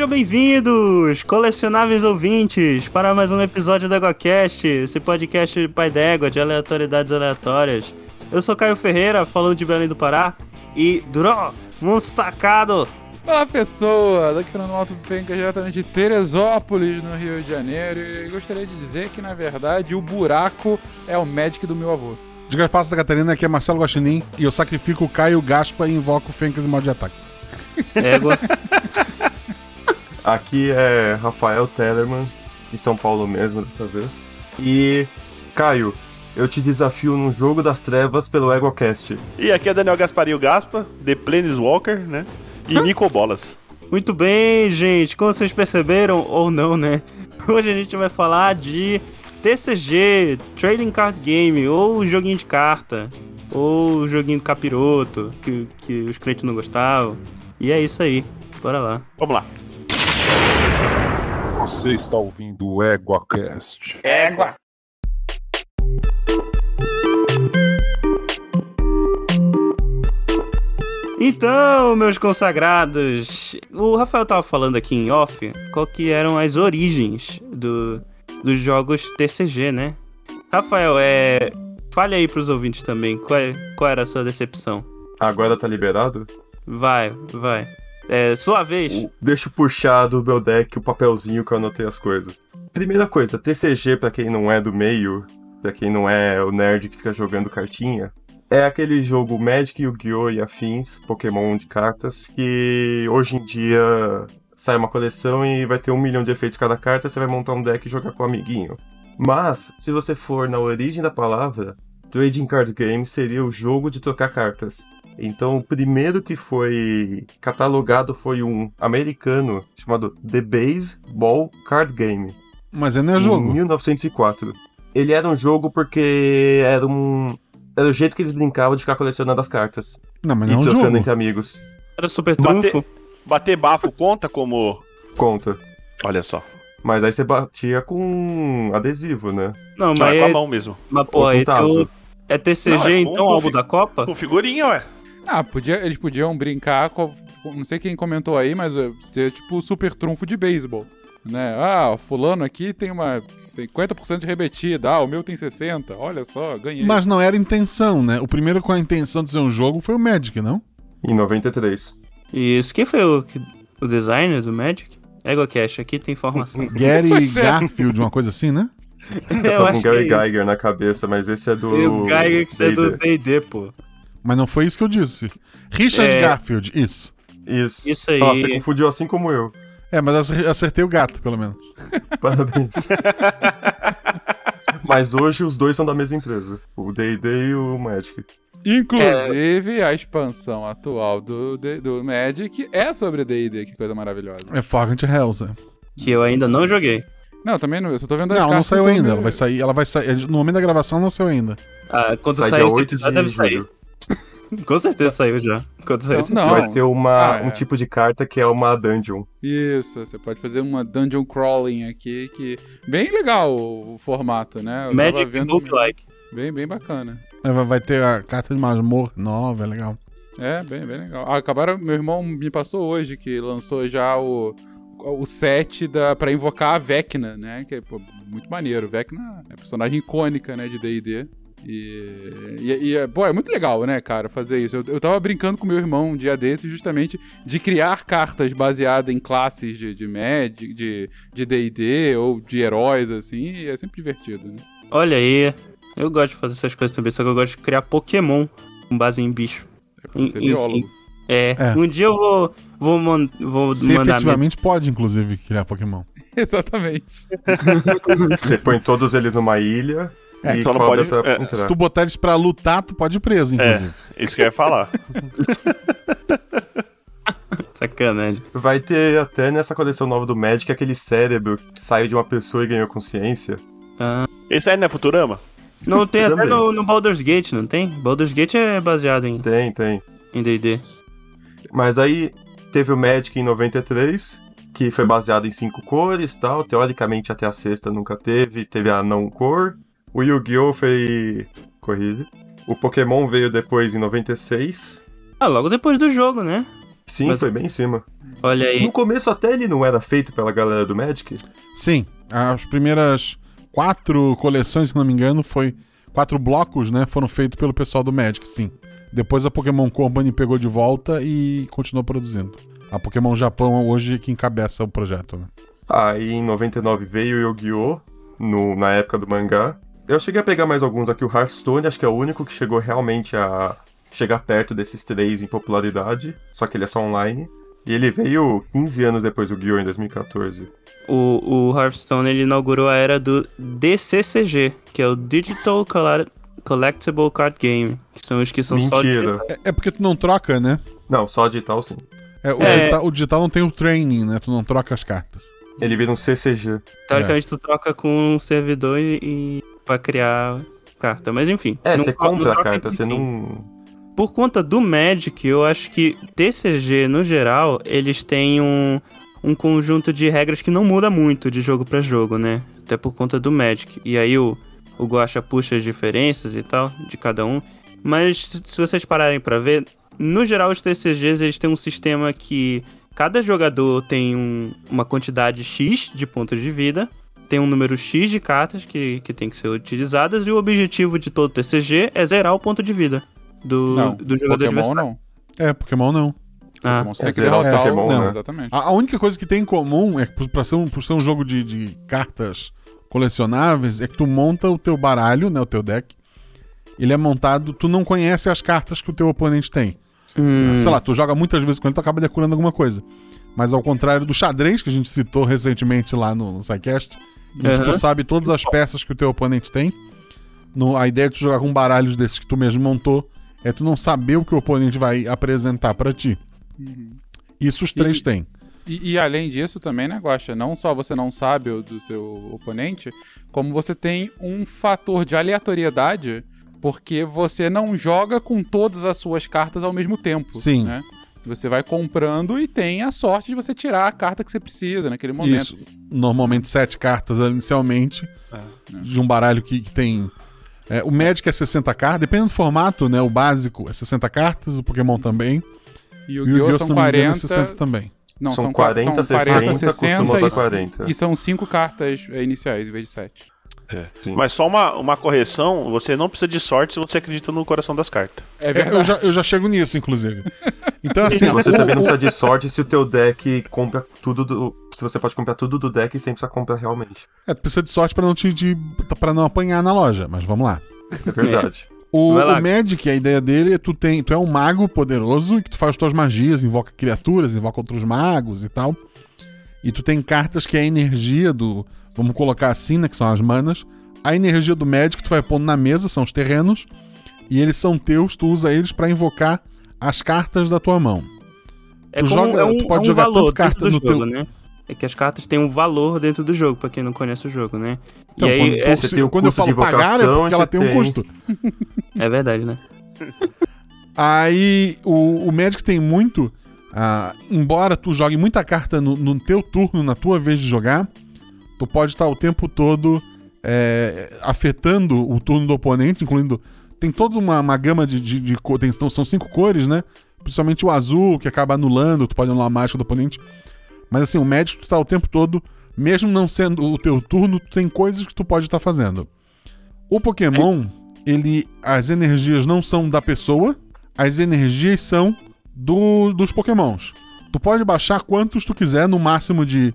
Sejam bem-vindos, colecionáveis ouvintes, para mais um episódio do EgoCast, esse podcast pai d'égua de aleatoriedades aleatórias. Eu sou Caio Ferreira, falando de Belém do Pará, e Duró, Monstacado! Olá pessoas, aqui Fernando Alto Penca, diretamente de Teresópolis, no Rio de Janeiro, e gostaria de dizer que, na verdade, o buraco é o Magic do meu avô. De Gaspar da Catarina, aqui é Marcelo Guaxinim, e eu sacrifico o Caio Gaspa e invoco o Fencas em modo de ataque. Égua. Aqui é Rafael Tellerman, de São Paulo mesmo, dessa vez. E, Caio, eu te desafio num jogo das trevas pelo EgoCast. E aqui é Daniel Gasparinho Gaspa, The Planeswalker, né? E Nico Bolas. Muito bem, gente, como vocês perceberam, ou não, né? Hoje a gente vai falar de TCG, Trading Card Game, ou joguinho de carta, ou joguinho do capiroto, que, que os crentes não gostavam. E é isso aí, bora lá. Vamos lá. Você está ouvindo o EguaCast. Égua. Então, meus consagrados, o Rafael tava falando aqui em off qual que eram as origens do, dos jogos TCG, né? Rafael, é. Fale aí pros ouvintes também, qual, é- qual era a sua decepção? Agora tá liberado? Vai, vai. É, sua vez. Deixa eu puxar do meu deck o papelzinho que eu anotei as coisas. Primeira coisa, TCG, pra quem não é do meio, pra quem não é o nerd que fica jogando cartinha, é aquele jogo Magic, Yu-Gi-Oh! e afins, Pokémon de cartas, que hoje em dia sai uma coleção e vai ter um milhão de efeitos cada carta, você vai montar um deck e jogar com um amiguinho. Mas, se você for na origem da palavra, Trading Card Game seria o jogo de trocar cartas. Então, o primeiro que foi catalogado foi um americano chamado The Baseball Card Game, Mas é não é em jogo. 1904. Ele era um jogo porque era um era o jeito que eles brincavam de ficar colecionando as cartas Não, mas e não é um trocando jogo. entre amigos. Era super Bater- trunfo. Bater bafo conta como. Conta. Olha só. Mas aí você batia com adesivo, né? Não, mas, é com a é, mão mesmo. mas pô, o- é TCG, Não, é então, fi- da Copa? Com figurinha, ué. Ah, podia, eles podiam brincar com. Não sei quem comentou aí, mas é, ser tipo o super trunfo de beisebol. Né? Ah, o fulano aqui tem uma 50% de rebetida, ah, o meu tem 60%, olha só, ganhei. Mas não era intenção, né? O primeiro com a intenção de ser um jogo foi o Magic, não? Em 93. Isso, quem foi o, o designer do Magic? EgoCast, aqui tem informação. Gary Garfield, uma coisa assim, né? Eu Eu tava acho com Gary que... Geiger na cabeça, mas esse é do. E o Geiger que é do. D&D, pô. Mas não foi isso que eu disse. Richard É. Garfield, isso. Isso. Isso aí. Ah, você confundiu assim como eu. É, mas acer- acertei o gato, pelo menos. Parabéns. Mas hoje os dois são da mesma empresa. O D&D e o Magic. Inclusive, a expansão atual do, do Magic é sobre D&D, que coisa maravilhosa. É Forgotten Hells, é. Que eu ainda não joguei. Não, também não, eu só tô vendo Não, não saiu ainda. Ela vai sair, ela vai sair. No momento da gravação não saiu ainda. Ah, quando Sai sair dia esse 8 episódio, de deve sair. julho. Com certeza saiu já. Quando sair Não, esse não. Vai ter uma, Ah, é. um tipo de carta que é uma dungeon. Isso, você pode fazer uma dungeon crawling aqui, que bem legal o, o formato, né? Eu Magic vendo- Book Like. Bem, bem bacana. É, vai- Vai ter a carta de masmorra nova, é legal. É, bem, bem legal. Ah, acabaram, meu irmão me passou hoje que lançou já o, o set da, pra invocar a Vecna, né? Que é pô, muito maneiro. Vecna é personagem icônica, né, de D&D. E, e, e é, pô, é muito legal, né, cara, fazer isso. Eu, eu tava brincando com meu irmão um dia desse, justamente de criar cartas baseadas em classes de, de Magic, de de D&D ou de heróis, assim, e é sempre divertido, né? Olha aí. Eu gosto de fazer essas coisas também, só que eu gosto de criar Pokémon com base em bicho. É pra biólogo. É, É. um dia eu vou, vou, man- vou Você mandar... efetivamente pode, inclusive, criar Pokémon. Exatamente. Você põe todos eles numa ilha É, e só não pode- pra é. Se tu botar eles pra lutar, tu pode ir preso, inclusive. Isso que eu ia falar. Sacanagem. Vai ter até nessa coleção nova do Magic aquele cérebro que saiu de uma pessoa e ganhou consciência. Ah, Esse aí não é Futurama? não, tem até no, no Baldur's Gate, não tem? Baldur's Gate é baseado em Tem, tem. em D&D. Mas aí teve o Magic em 93, que foi baseado em cinco cores e tal. Teoricamente até a sexta nunca teve. Teve a não cor. O Yu-Gi-Oh! foi. Corrige. O Pokémon veio depois em 96. Ah, logo depois do jogo, né? Sim, Mas- foi bem em cima. Olha aí. No começo até ele não era feito pela galera do Magic. Sim, as primeiras quatro coleções, se não me engano, foi. Quatro blocos, né? Foram feitos pelo pessoal do Magic, sim. Depois a Pokémon Company pegou de volta e continuou produzindo. A Pokémon Japão hoje é que encabeça o projeto, né? Aí em 99 veio o Yu-Gi-Oh! no- na época do mangá. Eu cheguei a pegar mais alguns aqui. O Hearthstone, acho que é o único que chegou realmente a chegar perto desses três em popularidade. Só que ele é só online. E ele veio 15 anos depois do Yu-Gi-Oh! em 2014. O, o Hearthstone ele inaugurou a era do DCCG, que é o Digital Collectible Card Game, que são os que são só Mentira. É, é porque tu não troca, né? Não, só digital sim. É, o, É. Digital, o digital não tem o training, né? Tu não troca as cartas. Ele vira um CCG. Teoricamente, tu troca com um servidor e, pra criar carta. Mas enfim. É, não você compra a carta, você não. Por conta do Magic, eu acho que TCG, no geral, eles têm um, um conjunto de regras que não muda muito de jogo pra jogo, né? Até por conta do Magic. E aí o, o Guacha puxa as diferenças e tal, de cada um. Mas se vocês pararem pra ver, no geral os TCGs eles têm um sistema que cada jogador tem um- uma quantidade X de pontos de vida, tem um número X de cartas que, que tem que ser utilizadas, e o objetivo de todo TCG é zerar o ponto de vida do, Não, do jogador Pokémon adversário. não. É, Pokémon não. Ah, Pokémon você É tem que zerar o... Pokémon, Não, né? Exatamente. A, a única coisa que tem em comum é que por- pra ser um, por ser um jogo de, de cartas colecionáveis é que tu monta o teu baralho, né? O teu deck. Ele é montado, tu não conhece as cartas que o teu oponente tem. hum, Sei lá, tu joga muitas vezes com ele, tu acaba decorando alguma coisa. Mas ao contrário do xadrez, que a gente citou recentemente lá no, no SciCast, Aham. tu sabe todas as peças que o teu oponente tem. No, a ideia de tu jogar com baralhos desses que tu mesmo montou é tu não saber o que o oponente vai apresentar pra ti. Isso os três E- têm. E, e além disso também, né, Guaxa? Não só você não sabe o do seu oponente, como você tem um fator de aleatoriedade, porque você não joga com todas as suas cartas ao mesmo tempo. Sim. Né? Você vai comprando e tem a sorte de você tirar a carta que você precisa naquele momento. Isso. Normalmente sete cartas inicialmente é. de um baralho que, que tem. É, o Magic é 60 cartas, dependendo do formato, né? O básico é 60 cartas, o Pokémon também. E o Yu-Gi-Oh! São 40. Engano, é 60 também. Não, são, são 40, 40 60, 60 costuma 40. E são 5 cartas é, iniciais em vez de 7. É, mas só uma, uma correção: você não precisa de sorte se você acredita no coração das cartas. É verdade. eu, já, eu já chego nisso, inclusive. Então, assim. E você também não precisa de sorte se o teu deck compra tudo do. Se você pode comprar tudo do deck sem precisar comprar realmente. É, tu precisa de sorte para não te de, pra não apanhar na loja, mas vamos lá. É verdade. É. O, o Magic, a ideia dele é tu tem, tu é um mago poderoso que tu faz tuas magias, invoca criaturas, invoca outros magos e tal. E tu tem cartas que é a energia do, vamos colocar assim, né, que são as manas. A energia do Magic tu vai pondo na mesa, são os terrenos, e eles são teus, tu usa eles pra invocar as cartas da tua mão. é tu joga- é um, tu pode é um jogar valor tanto carta do no jogo, teu- né? É que as cartas têm um valor dentro do jogo, pra quem não conhece o jogo, né? Então, e aí, quando, é, o quando eu falo pagar, é porque ela tem um custo. é verdade, né? Aí o, o Magic tem muito. ah, embora tu jogue muita carta no, no teu turno, na tua vez de jogar, tu pode estar o tempo todo é, afetando o turno do oponente, incluindo. Tem toda uma, uma gama de, de, de cor- são cinco cores, né? Principalmente o azul, que acaba anulando, tu pode anular a mágica do oponente. Mas assim, o Magic tu tá o tempo todo, mesmo não sendo o teu turno, tu tem coisas que tu pode estar fazendo. O Pokémon, ele. As energias não são da pessoa, as energias são do, dos Pokémons. Tu pode baixar quantos tu quiser, no máximo de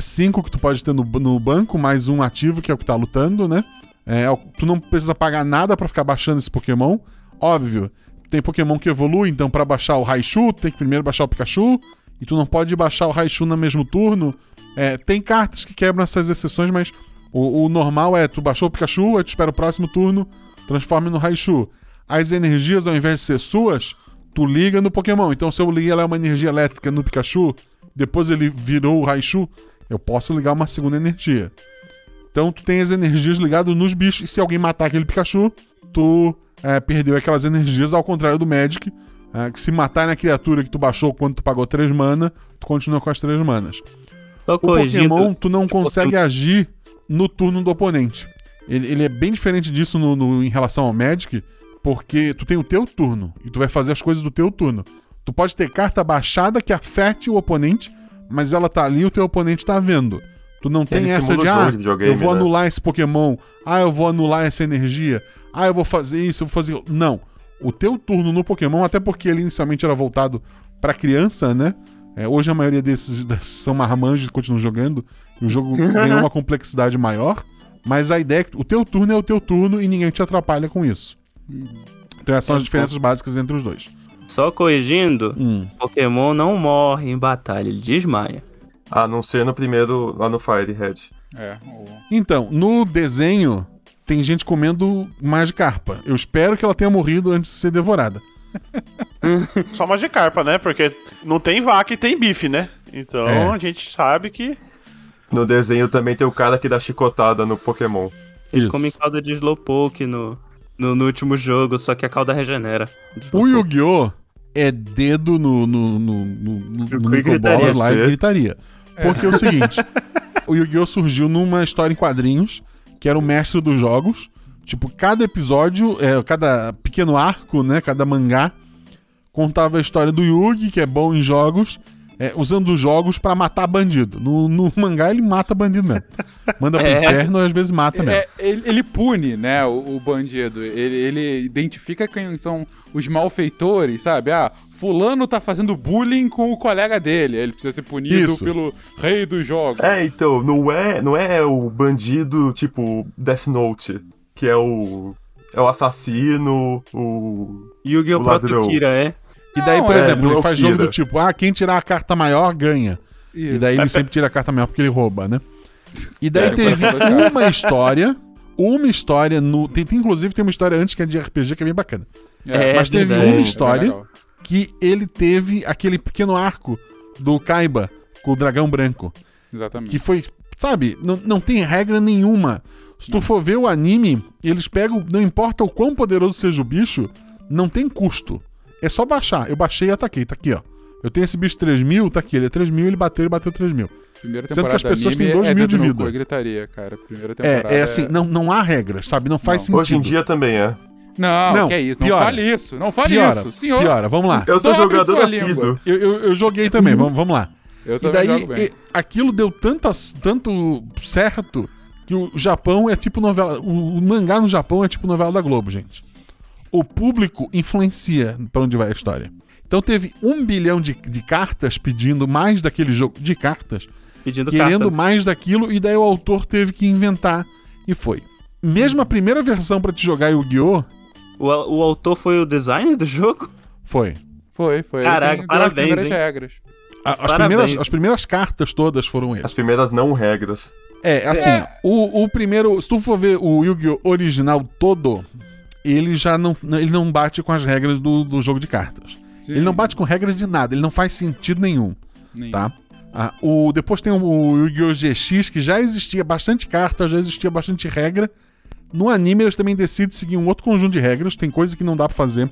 5 que tu pode ter no, no banco, mais um ativo, que é o que tá lutando, né? É, tu não precisa pagar nada pra ficar baixando esse Pokémon. Óbvio, tem Pokémon que evolui, então pra baixar o Raichu, tem que primeiro baixar o Pikachu, e tu não pode baixar o Raichu no mesmo turno. É, tem cartas que quebram essas exceções, mas o, o normal é tu baixou o Pikachu, aí tu espera o próximo turno, transforma no Raichu. As energias, ao invés de ser suas, tu liga no Pokémon. Então, se eu liguei ela é uma energia elétrica no Pikachu, depois ele virou o Raichu, eu posso ligar uma segunda energia. Então, tu tem as energias ligadas nos bichos, e se alguém matar aquele Pikachu, tu é, perdeu aquelas energias, ao contrário do Magic, é, que se matar na criatura que tu baixou quando tu pagou 3 mana, tu continua com as 3 manas. Só O corrigindo. Pokémon, tu não consegue agir no turno do oponente. Ele, ele é bem diferente disso no, no- em relação ao Magic, porque tu tem o teu turno e tu vai fazer as coisas do teu turno. Tu pode ter carta baixada que afete o oponente, mas ela tá ali e o teu oponente tá vendo. Tu não tem Ele essa de, ah, de eu vou né? anular esse Pokémon, ah, eu vou anular essa energia, ah, eu vou fazer isso, eu vou fazer. Não. O teu turno no Pokémon, até porque ele inicialmente era voltado pra criança, né? É, hoje a maioria desses, desses são marmanjos e continuam jogando, e o jogo ganhou uma complexidade maior, mas a ideia é que o teu turno é o teu turno e ninguém te atrapalha com isso. Então essas são as diferenças básicas entre os dois. Só corrigindo, Hum. Pokémon não morre em batalha, ele desmaia. A não ser no primeiro, lá no Firehead. É, o- Então, no desenho, tem gente comendo Magikarpa. Eu espero que ela tenha morrido antes de ser devorada. Só Magikarpa, né? Porque não tem vaca e tem bife, né? Então É. a gente sabe que. No desenho também tem o cara que dá chicotada no Pokémon. Eles Isso. comem calda de Slowpoke no, no, no último jogo, só que a calda regenera. O Yu-Gi-Oh! É dedo no, no, no, no, no, gritaria. Nicobolas lá e gritaria. Porque é o seguinte: o Yu-Gi-Oh! surgiu numa história em quadrinhos, que era o mestre dos jogos. Tipo, cada episódio, é, cada pequeno arco, né? Cada mangá contava a história do Yugi, que é bom em jogos, é, usando os jogos pra matar bandido. No, no mangá ele mata bandido mesmo. Manda pro É. inferno e às vezes mata mesmo. É, ele, ele pune, né, o, o bandido. Ele, ele identifica quem são os malfeitores, sabe? Ah, fulano tá fazendo bullying com o colega dele. Ele precisa ser punido Isso. pelo rei dos jogos. É, então, não é, não é o bandido tipo Death Note, que é o. É o assassino, o. Yu-Gi-Oh! O ladrão. É? E daí, por é, exemplo, ele é faz jogo do tipo, ah, quem tirar a carta maior ganha. E Isso. daí ele sempre tira a carta maior porque ele rouba, né? E daí É, teve uma história, uma história no. Tem, tem, inclusive tem uma história antes que é de RPG que é bem bacana. É, Mas teve verdade. uma é história que ele teve aquele pequeno arco do Kaiba com o dragão branco. Exatamente. Que foi, sabe, não, não tem regra nenhuma. Se tu for ver o anime, eles pegam, não importa o quão poderoso seja o bicho, não tem custo. É só baixar. Eu baixei e ataquei, tá aqui, ó. Eu tenho esse bicho 3000, tá aqui, ele é 3000, ele bateu, ele bateu 3000. Primeira Sendo que as pessoas têm dois é mil de vida. gritaria, cara. Primeira temporada É, é assim, não, não há regras, sabe? Não faz sentido. Hoje em dia também é. Não, Não, que é isso. Não piora. fale isso. Não fale piora, isso. Senhor, piora, vamos lá. Eu sou Dobre jogador assíduo. Eu, eu, eu joguei também, vamos, vamos lá. eu E daí, jogo bem. e- aquilo deu tantas, tanto certo que o Japão é tipo novela. O, o mangá no Japão é tipo novela da Globo, gente. O público influencia pra onde vai a história. Então teve um bilhão de, de cartas pedindo mais daquele jogo de cartas, Pedindo querendo carta. mais daquilo, e daí o autor teve que inventar. E foi. Mesmo a primeira versão pra te jogar Yu-Gi-Oh! O, o autor foi o designer do jogo? Foi. Foi, foi. Caraca, parabéns, as primeiras hein? regras. A- As Parabéns. primeiras, as primeiras cartas todas foram ele. As primeiras não regras. É, assim, O, o primeiro, se tu for ver o Yu-Gi-Oh! original todo, ele já não, ele não bate com as regras do, do jogo de cartas. Sim. Ele não bate com regras de nada, ele não faz sentido nenhum, Nem- tá? Ah, o, depois tem o Yu-Gi-Oh! GX, que já existia bastante carta, já existia bastante regra. No anime eles também decidem seguir um outro conjunto de regras, tem coisa que não dá pra fazer,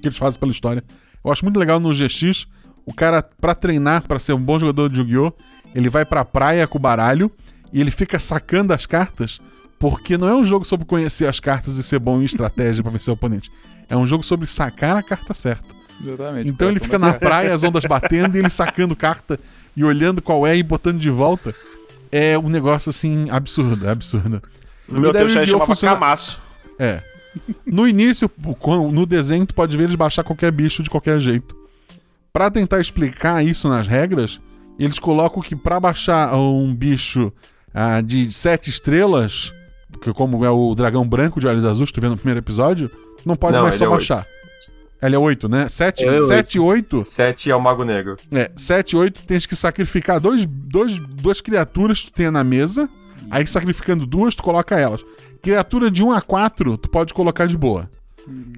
que eles fazem pela história. Eu acho muito legal no GX, o cara, pra treinar, pra ser um bom jogador de Yu-Gi-Oh!, ele vai pra praia com o baralho e ele fica sacando as cartas, porque não é um jogo sobre conhecer as cartas e ser bom em estratégia pra vencer o oponente. É um jogo sobre sacar a carta certa. Exatamente. Então ele fica na praia, as ondas batendo, e ele sacando carta e olhando qual é e botando de volta. É um negócio assim absurdo, absurdo. No meu tempo já chamava funciona- Camaço. É. No início, no desenho, tu pode ver eles baixar qualquer bicho de qualquer jeito. Pra tentar explicar isso nas regras, eles colocam que pra baixar um bicho ah, de sete estrelas, que como é o dragão branco de olhos azuis, que tu vê no primeiro episódio, não pode Não, mais só é baixar. Ele é 8, né? 7 Ele é oito. sete, e 8 Sete é o Mago Negro. é, 7, 8, tens que sacrificar dois, dois, duas criaturas que tu tenha na mesa. Aí sacrificando duas, tu coloca elas. Criatura de 1 a 4, tu pode colocar de boa.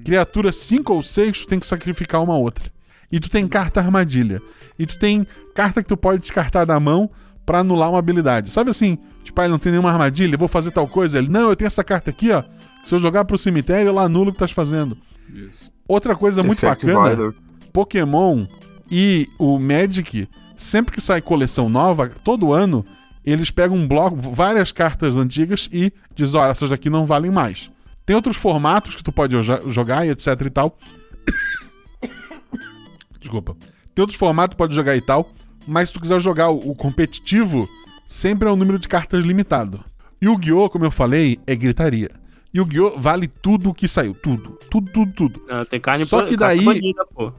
Criatura 5 ou 6, tu tem que sacrificar uma outra. E tu tem carta armadilha. E tu tem carta que tu pode descartar da mão pra anular uma habilidade. Sabe assim, tipo, ah, não tem nenhuma armadilha, vou fazer tal coisa. Ele, não, eu tenho essa carta aqui, ó. Se eu jogar pro cemitério, eu anulo o que tu estás fazendo. Isso. Outra coisa muito Effective bacana. Rider. Pokémon e o Magic, sempre que sai coleção nova, todo ano, eles pegam um bloco, várias cartas antigas e dizem, ó, essas daqui não valem mais. Tem outros formatos que tu pode jo- jogar e etc e tal. Desculpa. Tem outros formatos, pode jogar e tal. Mas se tu quiser jogar o, o competitivo, sempre é um número de cartas limitado. Yu-Gi-Oh!, como eu falei, é gritaria. Yu-Gi-Oh! vale tudo o que saiu. Tudo. Tudo, tudo, tudo. Não, tem carne Só que daí- banida, pô.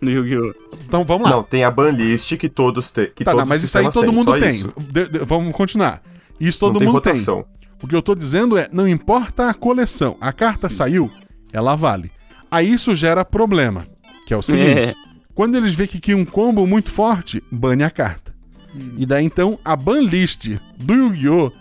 No Yu-Gi-Oh! Então vamos lá. Não, tem a banlist que todos têm. Que tá, todos não, mas isso aí todo têm, mundo tem. De- de- vamos continuar. Isso todo não tem mundo tem. rotação. O que eu tô dizendo é, não importa a coleção, a carta saiu, ela vale. Aí isso gera problema, que é o seguinte, É. quando eles veem que cria um combo muito forte, bane a carta. E daí então, a ban list do Yu-Gi-Oh!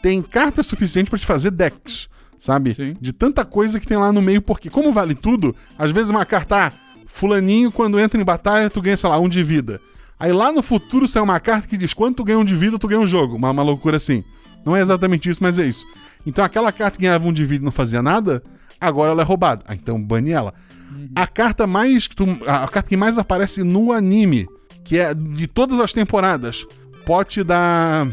tem carta suficiente pra te fazer decks, sabe? Sim. De tanta coisa que tem lá no meio, porque como vale tudo, às vezes uma carta, ah, fulaninho, quando entra em batalha, tu ganha, sei lá, um de vida. Aí lá no futuro sai uma carta que diz quanto tu ganha um de vida, tu ganha um jogo. Uma, uma loucura assim. Não é exatamente isso, mas é isso. Então aquela carta que ganhava um de vida e não fazia nada, agora ela é roubada. Ah, então bane ela. A carta mais que tu, a carta que mais aparece no anime, que é de todas as temporadas, pote da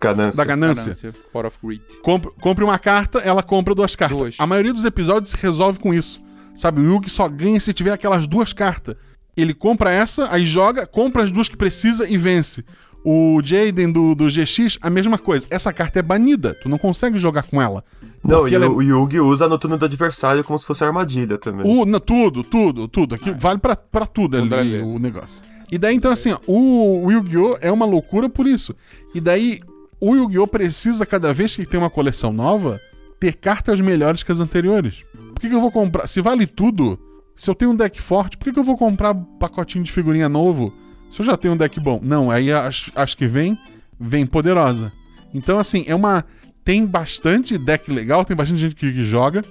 Ganância. da ganância. Ganância. Power of Greed. Compre, compre uma carta, ela compra duas cartas. Duas. A maioria dos episódios se resolve com isso. Sabe, o Yugi só ganha se tiver aquelas duas cartas. Ele compra essa, aí joga, compra as duas que precisa e vence. O Jaden do, do GX, a mesma coisa. Essa carta é banida, tu não consegue jogar com ela. Não, e ela é- o, Yugi usa no turno do adversário como se fosse armadilha também. O, na- tudo, tudo, tudo. Aqui vale pra, pra tudo ali ele. o negócio. E daí, então, assim, ó, o, o Yu-Gi-Oh! é uma loucura por isso. E daí, o Yu-Gi-Oh! precisa, cada vez que tem uma coleção nova, ter cartas melhores que as anteriores. Por que, que eu vou comprar? Se vale tudo, se eu tenho um deck forte, por que, que eu vou comprar pacotinho de figurinha novo se eu já tenho um deck bom? Não, aí as, as que vem, vem poderosa. Então, assim, é uma. Tem bastante deck legal, tem bastante gente que, que joga.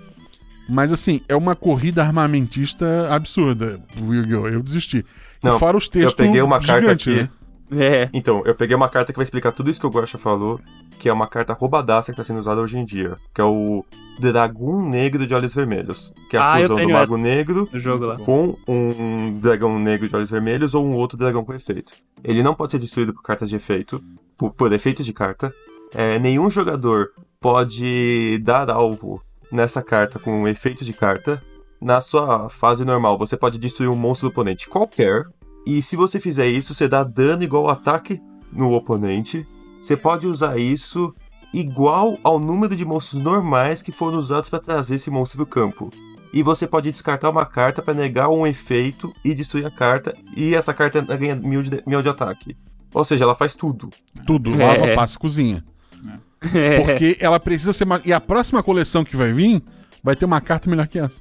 Mas assim, é uma corrida armamentista absurda. Yu-Gi-Oh! Eu desisti. e Não, fora os textos. eu peguei uma carta gigante, aqui. né? É. Então, eu peguei uma carta que vai explicar tudo isso que o Guacha falou, que é uma carta roubadaça que tá sendo usada hoje em dia, que é o Dragão Negro de Olhos Vermelhos, que é a Ah, fusão do Mago Negro No jogo lá. com um dragão negro de olhos vermelhos ou um outro dragão com efeito. Ele não pode ser destruído por cartas de efeito, por, por efeitos de carta. É, nenhum jogador pode dar alvo nessa carta com um efeito de carta. Na sua fase normal, você pode destruir um monstro do oponente qualquer. E se você fizer isso, você dá dano igual ao ataque no oponente. Você pode usar isso igual ao número de monstros normais que foram usados para trazer esse monstro do campo e você pode descartar uma carta para negar um efeito e destruir a carta, e essa carta ganha mil de, mil de ataque. Ou seja, ela faz tudo. Tudo, É. lava, passa, cozinha. É. Porque ela precisa ser. E a próxima coleção que vai vir vai ter uma carta melhor que essa.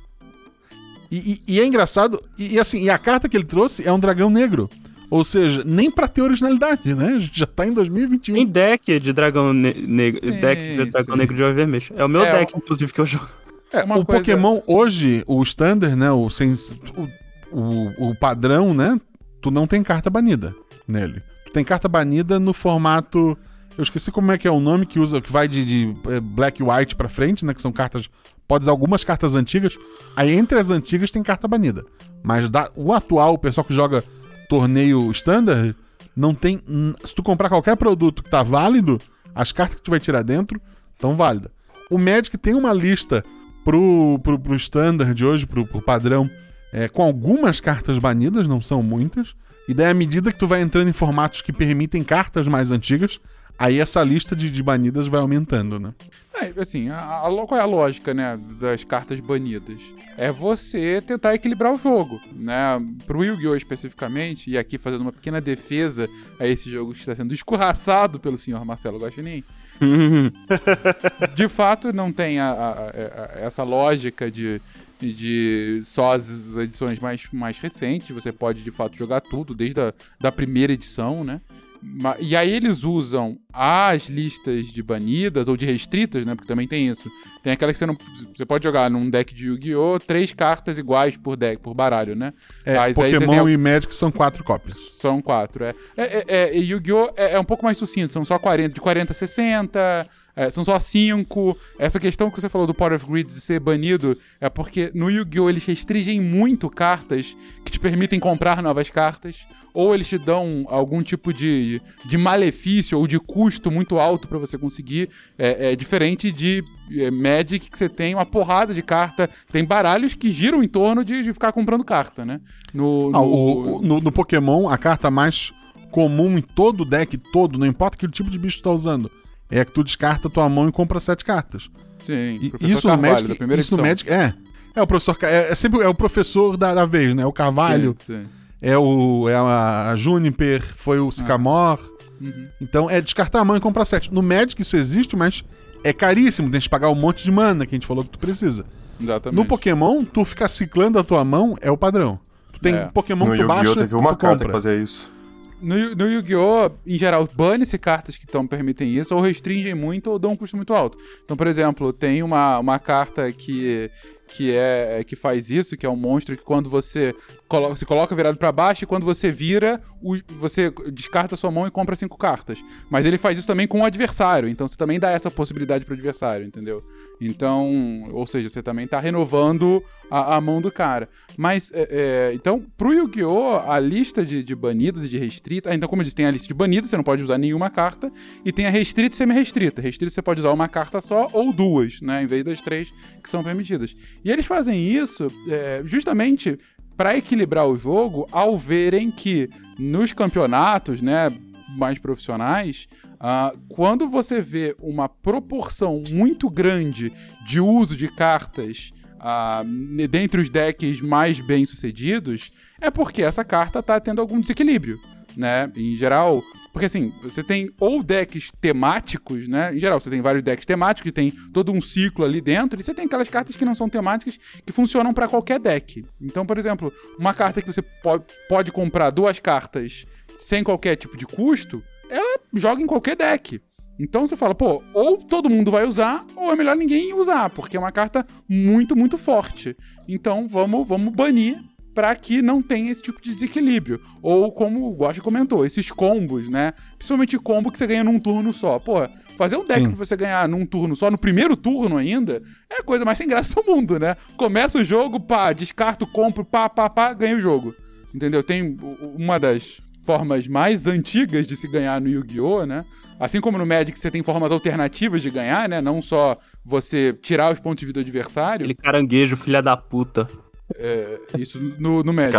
E, e- e é engraçado, e, e assim, e a carta que ele trouxe é um dragão negro. Ou seja, nem pra ter originalidade, né? A gente já tá em 2021. Tem deck de dragão ne- negro. Sim, Deck de dragão sim. negro de olho vermelho. É o meu É, deck, inclusive, que eu jogo. É, o coisa- Pokémon hoje, o standard, né? O, o, o, o padrão, né? Tu não tem carta banida nele. Tu tem carta banida no formato. Eu esqueci como é que é o nome que usa, que vai de, de, eh, black e white pra frente, né? Que são cartas. Pode usar algumas cartas antigas. Aí entre as antigas tem carta banida. Mas da- o atual, o pessoal que joga torneio standard, não tem. Se tu comprar qualquer produto que tá válido, as cartas que tu vai tirar dentro estão válidas. O Magic tem uma lista pro, pro, pro standard hoje, pro, pro padrão, é, com algumas cartas banidas, não são muitas. E daí, à medida que tu vai entrando em formatos que permitem cartas mais antigas, aí essa lista de, de banidas vai aumentando, né? É, assim, a, a, qual é a lógica, né, das cartas banidas? É você tentar equilibrar o jogo, né? Pro Yu-Gi-Oh! especificamente, e aqui fazendo uma pequena defesa a esse jogo que está sendo escorraçado pelo senhor Marcelo Guaxinim, de fato não tem a- a- a- essa lógica de, de só as edições mais, mais recentes, você pode de fato jogar tudo, desde a da primeira edição, né? E aí eles usam as listas de banidas ou de restritas, né? Porque também tem isso. Tem aquela que você não. Você pode jogar num deck de Yu-Gi-Oh! três cartas iguais por deck, por baralho, né? É, Mas Pokémon tem- e Magic são quatro cópias. São quatro, é. é, é, é, e Yu-Gi-Oh! É, é um pouco mais sucinto, são só 40, de 40 a 60. É, são só cinco. Essa questão que você falou do Power of Grid de ser banido é porque no Yu-Gi-Oh! eles restringem muito cartas que te permitem comprar novas cartas, ou eles te dão algum tipo de, de malefício ou de custo muito alto pra você conseguir. É, é diferente de é, Magic, que você tem uma porrada de carta, tem baralhos que giram em torno de, de ficar comprando carta, né? No, Ah, no- o- o- no, no Pokémon, a carta mais comum em todo o deck, todo, não importa que tipo de bicho tu tá usando, é que tu descarta tua mão e compra sete cartas. Sim, E isso no Carvalho, Magic, da primeira isso no. Magic, é. É o professor, é, é sempre é o professor da, da vez, né? O Carvalho, Sim, sim. é o é a, a Juniper, foi o Sycamore. Uhum. Então é descartar a mão e comprar sete. No Magic isso existe, mas é caríssimo, tem que pagar um monte de mana que a gente falou que tu precisa. Exatamente. No Pokémon, tu ficar ciclando a tua mão é o padrão. Tu tem É. Pokémon No que tu baixa, teve uma tu carta compra. que fazia isso. No, no Yu-Gi-Oh!, em geral, bane-se cartas que tão, permitem isso, ou restringem muito, ou dão um custo muito alto. Então, por exemplo, tem uma, uma carta que, que, é, que faz isso, que é um monstro que quando você coloca, se coloca virado pra baixo, e quando você vira, o- você descarta sua mão e compra cinco cartas. Mas ele faz isso também com o adversário, então você também dá essa possibilidade pro adversário, entendeu? Então, ou seja, você também tá renovando a, a mão do cara. Mas, é, é, então, pro Yu-Gi-Oh!, a lista de, de banidas e de restritas. ah, Então, como eu disse, tem a lista de banidas, você não pode usar nenhuma carta. E tem a restrita e semi-restrita. Restrita você pode usar uma carta só ou duas, né? Em vez das três que são permitidas. E eles fazem isso é, justamente para equilibrar o jogo ao verem que nos campeonatos, né? Mais profissionais, ah, quando você vê uma proporção muito grande de uso de cartas ah, dentre os decks mais bem sucedidos, é porque essa carta tá tendo algum desequilíbrio, né? Em geral, porque assim, você tem ou decks temáticos, né? Em geral, você tem vários decks temáticos que tem todo um ciclo ali dentro, e você tem aquelas cartas que não são temáticas que funcionam para qualquer deck. Então, por exemplo, uma carta que você po- pode comprar duas cartas sem qualquer tipo de custo, ela joga em qualquer deck. Então você fala, pô, ou todo mundo vai usar, ou é melhor ninguém usar, porque é uma carta muito, muito forte. Então vamos, vamos banir para que não tenha esse tipo de desequilíbrio. Ou como o Guacha comentou, esses combos, né? Principalmente combo que você ganha num turno só. Pô, fazer um deck Sim. pra você ganhar num turno só, no primeiro turno ainda, é a coisa mais sem graça do mundo, né? Começa o jogo, pá, descarto, compro, pá, pá, pá, ganha o jogo. Entendeu? Tem uma das formas mais antigas de se ganhar no Yu-Gi-Oh, né? Assim como no Magic você tem formas alternativas de ganhar, né? Não só você tirar os pontos de vida do adversário. Aquele caranguejo, filha da puta. É, isso no, no Magic.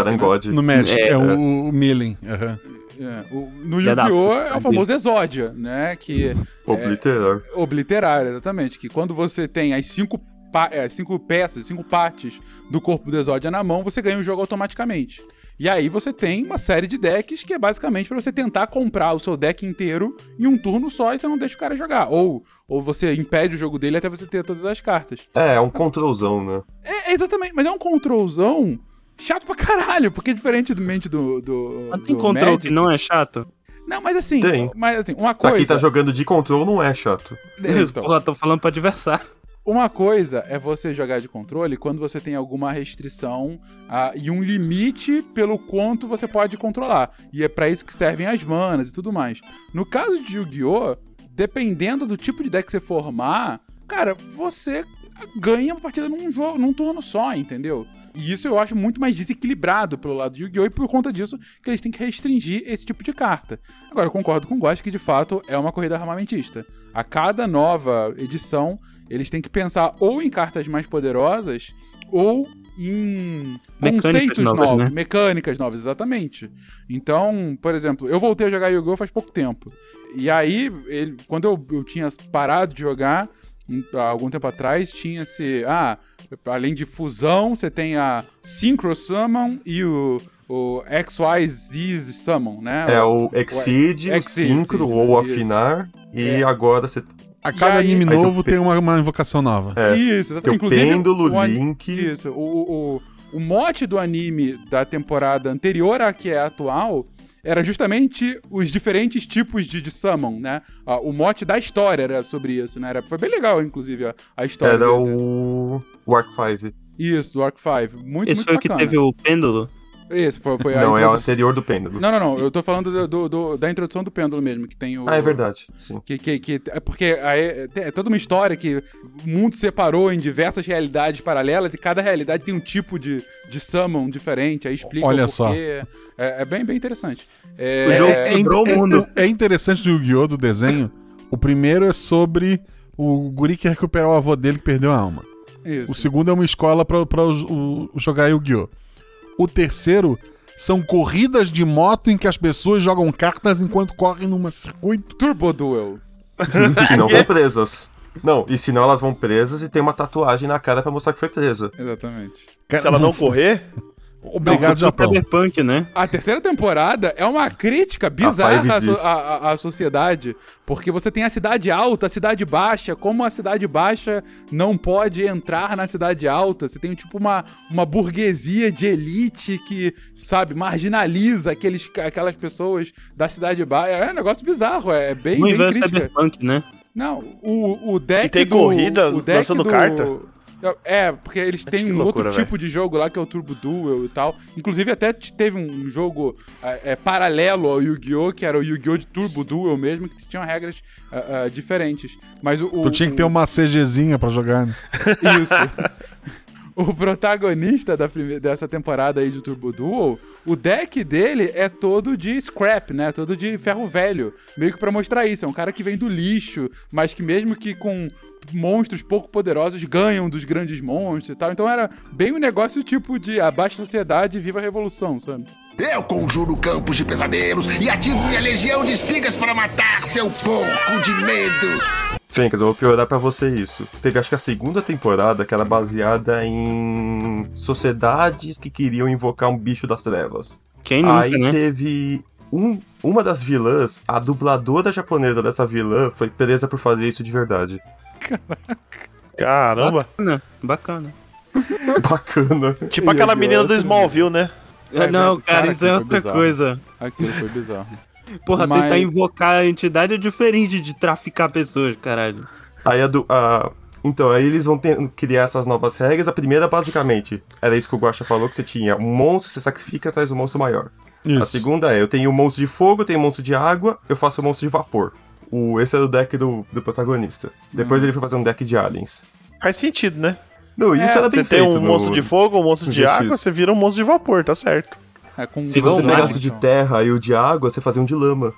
né? No Magic, é, É, o, o Millen. aham. É, o- no Yu-Gi-Oh! é o famoso Exódia, né? Que Obliterar. obliterar, exatamente. Que quando você tem as cinco, pa- é, as cinco peças, cinco partes do corpo do Exódia na mão, você ganha o jogo automaticamente. E aí você tem uma série de decks que é basicamente pra você tentar comprar o seu deck inteiro em um turno só e você não deixa o cara jogar. Ou, ou você impede o jogo dele até você ter todas as cartas. É, é um controlzão, né? É, é exatamente, mas é um controlzão chato pra caralho, porque diferente do mente do. do Mas tem do control Magic- que não é chato? Não, mas assim, Tem. mas assim, uma Pra coisa. quem tá jogando de control não é chato. Então, Porra, tô falando pro adversário. Uma coisa é você jogar de controle quando você tem alguma restrição ah, e um limite pelo quanto você pode controlar. E é pra isso que servem as manas e tudo mais. No caso de Yu-Gi-Oh!, dependendo do tipo de deck que você formar, cara, você ganha uma partida num jogo, num turno só, entendeu? E isso eu acho muito mais desequilibrado pelo lado de Yu-Gi-Oh! e por conta disso que eles têm que restringir esse tipo de carta. Agora, eu concordo com o Gosto que de fato é uma corrida armamentista. A cada nova edição, eles têm que pensar ou em cartas mais poderosas ou em Mecânicas conceitos novas, novos, né? mecânicas novas, exatamente. Então, por exemplo, eu voltei a jogar Yu-Gi-Oh! faz pouco tempo. E aí, ele- quando eu, eu tinha parado de jogar, um- há algum tempo atrás, tinha-se. Ah, além de fusão, você tem a Synchro Summon e o, o XYZ Summon, né? É o Exceed, o Exceed, Syncro ou isso. afinar. E É. agora você. A cada aí- anime novo tem uma, uma invocação nova. É. Isso, Que o exatamente. pêndulo, o link. Isso, o, o, o, o mote do anime da temporada anterior à que é atual era justamente os diferentes tipos de, de summon, né? Ah, o mote da história era sobre isso, né? Era, foi bem legal, inclusive, a, a história. Era dele. o. O Arc 5. Isso, do Arc 5. Muito, Esse muito foi o que bacana. teve o pêndulo? Esse foi, foi a Não, é o anterior do pêndulo. Não, não, não. Eu tô falando do- do- do- da introdução do pêndulo mesmo, que tem o. Ah, é verdade. Sim. Que, que, que- é porque aí é, é toda uma história que o mundo separou em diversas realidades paralelas e cada realidade tem um tipo de, de summon diferente, aí explica Olha o só. porquê. É, é bem, bem interessante. É, O jogo- é- quebrou o mundo. É, interessante do Yu-Gi-Oh! do desenho. O primeiro é sobre o guri que recuperar o avô dele que perdeu a alma. isso. O segundo é uma escola o- jogar Yu-Gi-Oh! O terceiro são corridas de moto em que as pessoas jogam cartas enquanto correm num circuito. Turbo Duel. Se não vão presas. Não, e senão elas vão presas e tem uma tatuagem na cara pra mostrar que foi presa. Exatamente. Cara, Se ela não correr, Obrigado, Não, pro Japão. Cyberpunk, né? A terceira temporada é uma crítica bizarra à, so- diz. à- à- à sociedade, porque você tem a cidade alta, a cidade baixa, como a cidade baixa não pode entrar na cidade alta. Você tem tipo uma, uma burguesia de elite que, sabe, marginaliza aqueles, aquelas pessoas da cidade baixa. É um negócio bizarro, é bem, No bem crítica. Cyberpunk, né? Não, o, o deck E tem do... corrida o deck lançando do... carta? É, porque eles têm um loucura, outro tipo de jogo lá que é o Turbo Duel e tal. Inclusive até teve um jogo é, é, paralelo ao Yu-Gi-Oh! que era o Yu-Gi-Oh! de Turbo Duel mesmo, que tinha regras ah, ah, diferentes. Mas o, o- Tu tinha que ter uma CGzinha pra jogar. né? Isso. O protagonista da prime- dessa temporada aí de Turbo Duel, o deck dele é todo de scrap, né? Todo de ferro velho. Meio que pra mostrar isso. É um cara que vem do lixo, mas que mesmo que com monstros pouco poderosos ganham dos grandes monstros e tal. Então era bem um negócio tipo de abaixa a sociedade viva a revolução, sabe? Eu conjuro campos de pesadelos e ativo minha legião de espigas para matar seu porco de medo. Fencas, eu vou piorar pra você isso. Teve acho que a segunda temporada que era baseada em sociedades que queriam invocar um bicho das trevas. Quem nunca, Aí né? teve um, uma das vilãs, a dubladora japonesa dessa vilã foi presa por fazer isso de verdade. caramba. Bacana, bacana. Bacana. Tipo aquela menina do Smallville, né? Ah, não, cara, cara, isso é outra bizarro. coisa. Aquilo foi bizarro. Porra, Mas- tentar invocar a entidade é diferente de traficar pessoas, caralho. Aí a do. A... Então, aí eles vão ter- criar essas novas regras. A primeira, basicamente, era isso que o Guacha falou: que você tinha um monstro, você sacrifica, traz um monstro maior. A Isso. segunda é: eu tenho um monstro de fogo, eu tenho um monstro de água, eu faço um monstro de vapor. O, esse era o deck do, do protagonista. Depois ele foi fazer um deck de aliens. Faz sentido, né? Não, isso era bem Você tem feito. um no- monstro de fogo, um monstro de no água, GX. você vira um monstro de vapor, tá certo. É, com Se Você pegasse de então. terra e o de água, você fazia um de lama.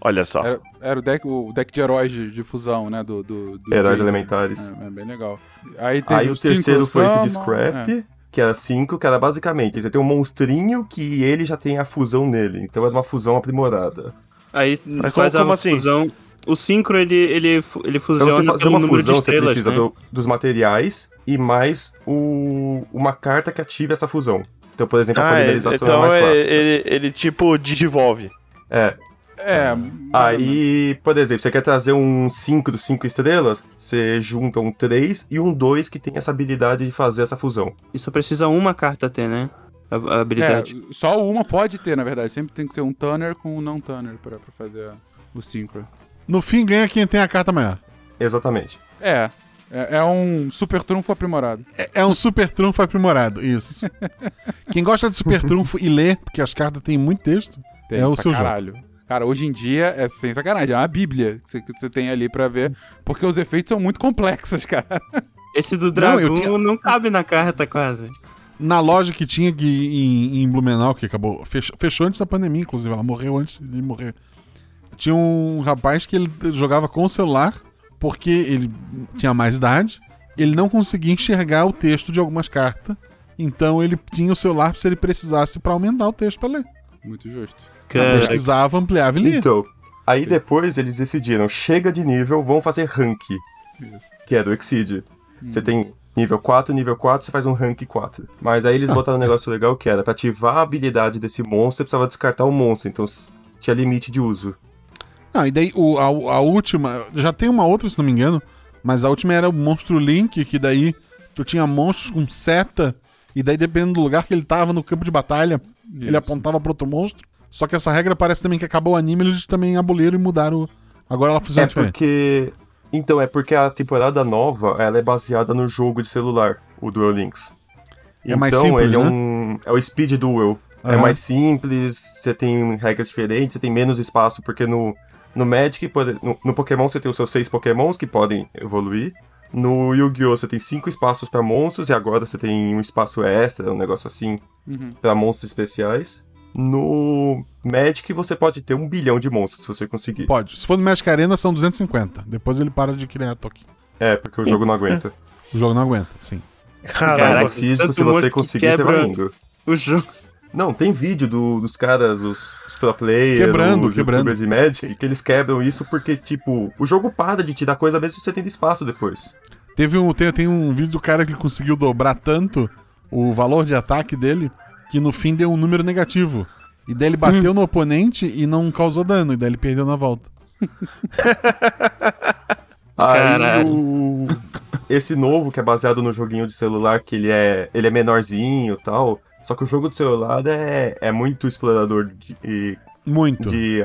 Olha só. Era, era o, deck, o deck de heróis de, de fusão, né? Do, do, do Heróis game. elementares. É, é bem legal. Aí, teve Aí o terceiro foi esse de Synchro Scrap, é. que era 5, que era basicamente, você tem um monstrinho que ele já tem a fusão nele. Então era uma fusão aprimorada. Aí Mas faz como- como a assim? fusão. O sincro, ele, ele, ele fusiona você fazer pelo uma número fusão, de você estrelas, precisa né? do- dos materiais e mais o, uma carta que ative essa fusão. Então, por exemplo, a Ah, ele- polimerização é então mais é- clássica. ele, ele tipo digivolve. É. É, Aí, por exemplo, você quer trazer um 5 dos 5 estrelas, você junta um 3 e um 2 que tem essa habilidade de fazer essa fusão. E só precisa uma carta ter, né? A, a habilidade. É, só uma pode ter, na verdade. Sempre tem que ser um Tanner com um não Tanner pra, pra fazer a- o Synchro. No fim, ganha quem tem a carta maior. Exatamente. É, é, é um super trunfo aprimorado. É, é um super trunfo aprimorado, isso. quem gosta de super trunfo e lê, porque as cartas têm muito texto, Tem é o seu jogo. caralho. Cara, hoje em dia é sem sacanagem, é uma bíblia que você, tem ali pra ver, porque os efeitos são muito complexos, cara. Esse do Não, dragão não, tinha- cabe na carta quase. Na loja que tinha que em, em Blumenau, que acabou. Fechou, fechou antes da pandemia, inclusive. Ela morreu antes de morrer. Tinha um rapaz que ele jogava com o celular, porque ele tinha mais idade. Ele não conseguia enxergar o texto de algumas cartas. Então ele tinha o celular se ele precisasse pra aumentar o texto pra ler. Muito justo. Pesquisava, ampliava e lia. Então, aí depois eles decidiram, chega de nível, vamos fazer rank, Isso. que é do Exceed. Você tem nível 4, nível 4, você faz um rank 4. Mas aí eles botaram um negócio legal que era, pra ativar a habilidade desse monstro, você precisava descartar o monstro, então tinha limite de uso. Não, e daí o- a, a última. Já tem uma outra, se não me engano. Mas a última era o monstro Link, que daí tu tinha monstros com seta. E daí, dependendo do lugar que ele tava no campo de batalha, ele Isso. apontava pro outro monstro. Só que essa regra parece também que acabou o anime, eles também aboliram e mudaram. Agora ela funciona É diferente. porque... Então, é porque a temporada nova, ela é baseada no jogo de celular, o Duel Links. É então, simples, ele é né? um. É o Speed Duel. É Aham. mais simples, você tem regras diferentes, você tem menos espaço, porque no, no Magic, pode- no, no Pokémon você tem os seus seis Pokémons que podem evoluir. No Yu-Gi-Oh! você tem cinco espaços pra monstros e agora você tem um espaço extra, um negócio assim, Uhum. pra monstros especiais. No Magic você pode ter um bilhão de monstros se você conseguir. Pode. Se for no Magic Arena, são 250. Depois ele para de criar token. É, porque o jogo não aguenta. O jogo não aguenta, sim. Mas Caralho. no físico, se você que conseguir, você vai indo. O jogo. Não, tem vídeo do- dos caras, os, os pro players, Quebrando, os quebrando. youtubers de Magic, que eles quebram isso porque, tipo, o jogo para de te dar coisa mesmo se você tem espaço depois. Teve um, tem, tem um vídeo do cara que conseguiu dobrar tanto o valor de ataque dele que no fim deu um número negativo. E daí ele bateu no oponente e não causou dano. E daí ele perdeu na volta. Aí Caralho. o... Esse novo, que é baseado no joguinho de celular, que ele é, ele é menorzinho e tal. Só que o jogo de celular é, é muito explorador de, Muito. de,